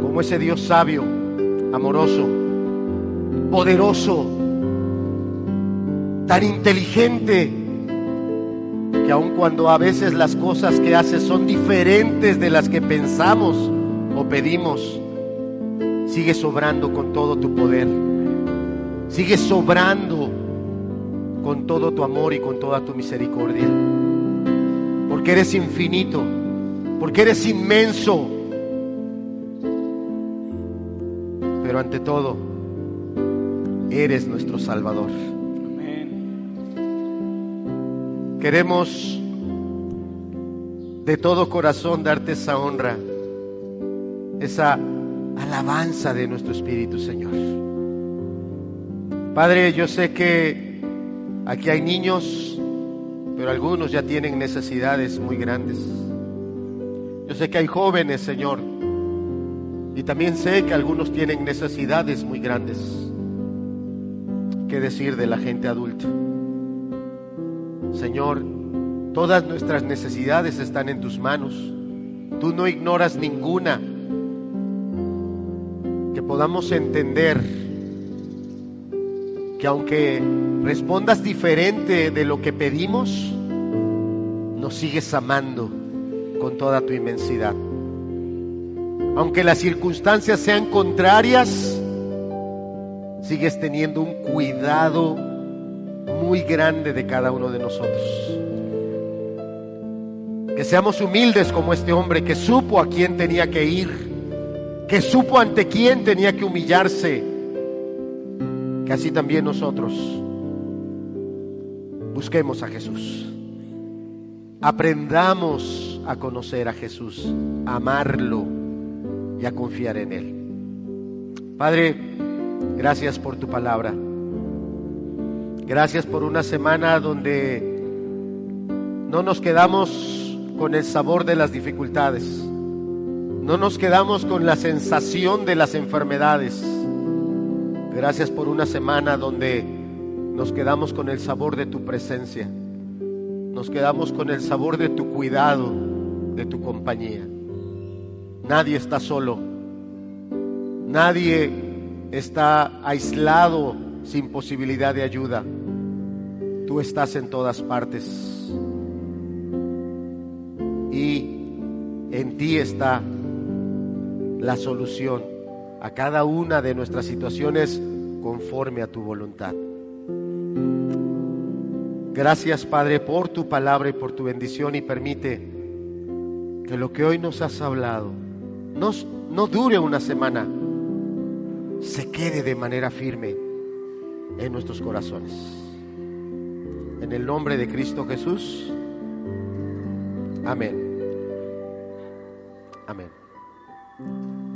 como ese Dios sabio, amoroso, poderoso, tan inteligente, que aun cuando a veces las cosas que hace son diferentes de las que pensamos o pedimos, sigue sobrando con todo tu poder, sigue sobrando amor y con toda tu misericordia. Porque eres infinito, porque eres inmenso. Pero ante todo, eres nuestro Salvador. Queremos de todo corazón darte esa honra, esa alabanza de nuestro Espíritu, Señor. Padre, yo sé que aquí hay niños, pero algunos ya tienen necesidades muy grandes. Yo sé que hay jóvenes, Señor, y también sé que algunos tienen necesidades muy grandes. ¿Qué decir de la gente adulta? Señor, todas nuestras necesidades están en tus manos. Tú no ignoras ninguna. Que podamos entender que aunque respondas diferente de lo que pedimos, nos sigues amando con toda tu inmensidad. Aunque las circunstancias sean contrarias, sigues teniendo un cuidado muy grande de cada uno de nosotros. Que seamos humildes como este hombre que supo a quién tenía que ir, que supo ante quién tenía que humillarse, que así también nosotros busquemos a Jesús. Aprendamos a conocer a Jesús, a amarlo y a confiar en Él. Padre, gracias por tu palabra. Gracias por una semana donde no nos quedamos con el sabor de las dificultades. No nos quedamos con la sensación de las enfermedades. Gracias por una semana donde nos quedamos con el sabor de tu presencia. Nos quedamos con el sabor de tu cuidado, de tu compañía. Nadie está solo. Nadie está aislado sin posibilidad de ayuda. Tú estás en todas partes. Y en ti está la solución a cada una de nuestras situaciones conforme a tu voluntad. Gracias Padre por tu palabra y por tu bendición y permite que lo que hoy nos has hablado no, no dure una semana, se quede de manera firme en nuestros corazones. En el nombre de Cristo Jesús. Amén. Amén.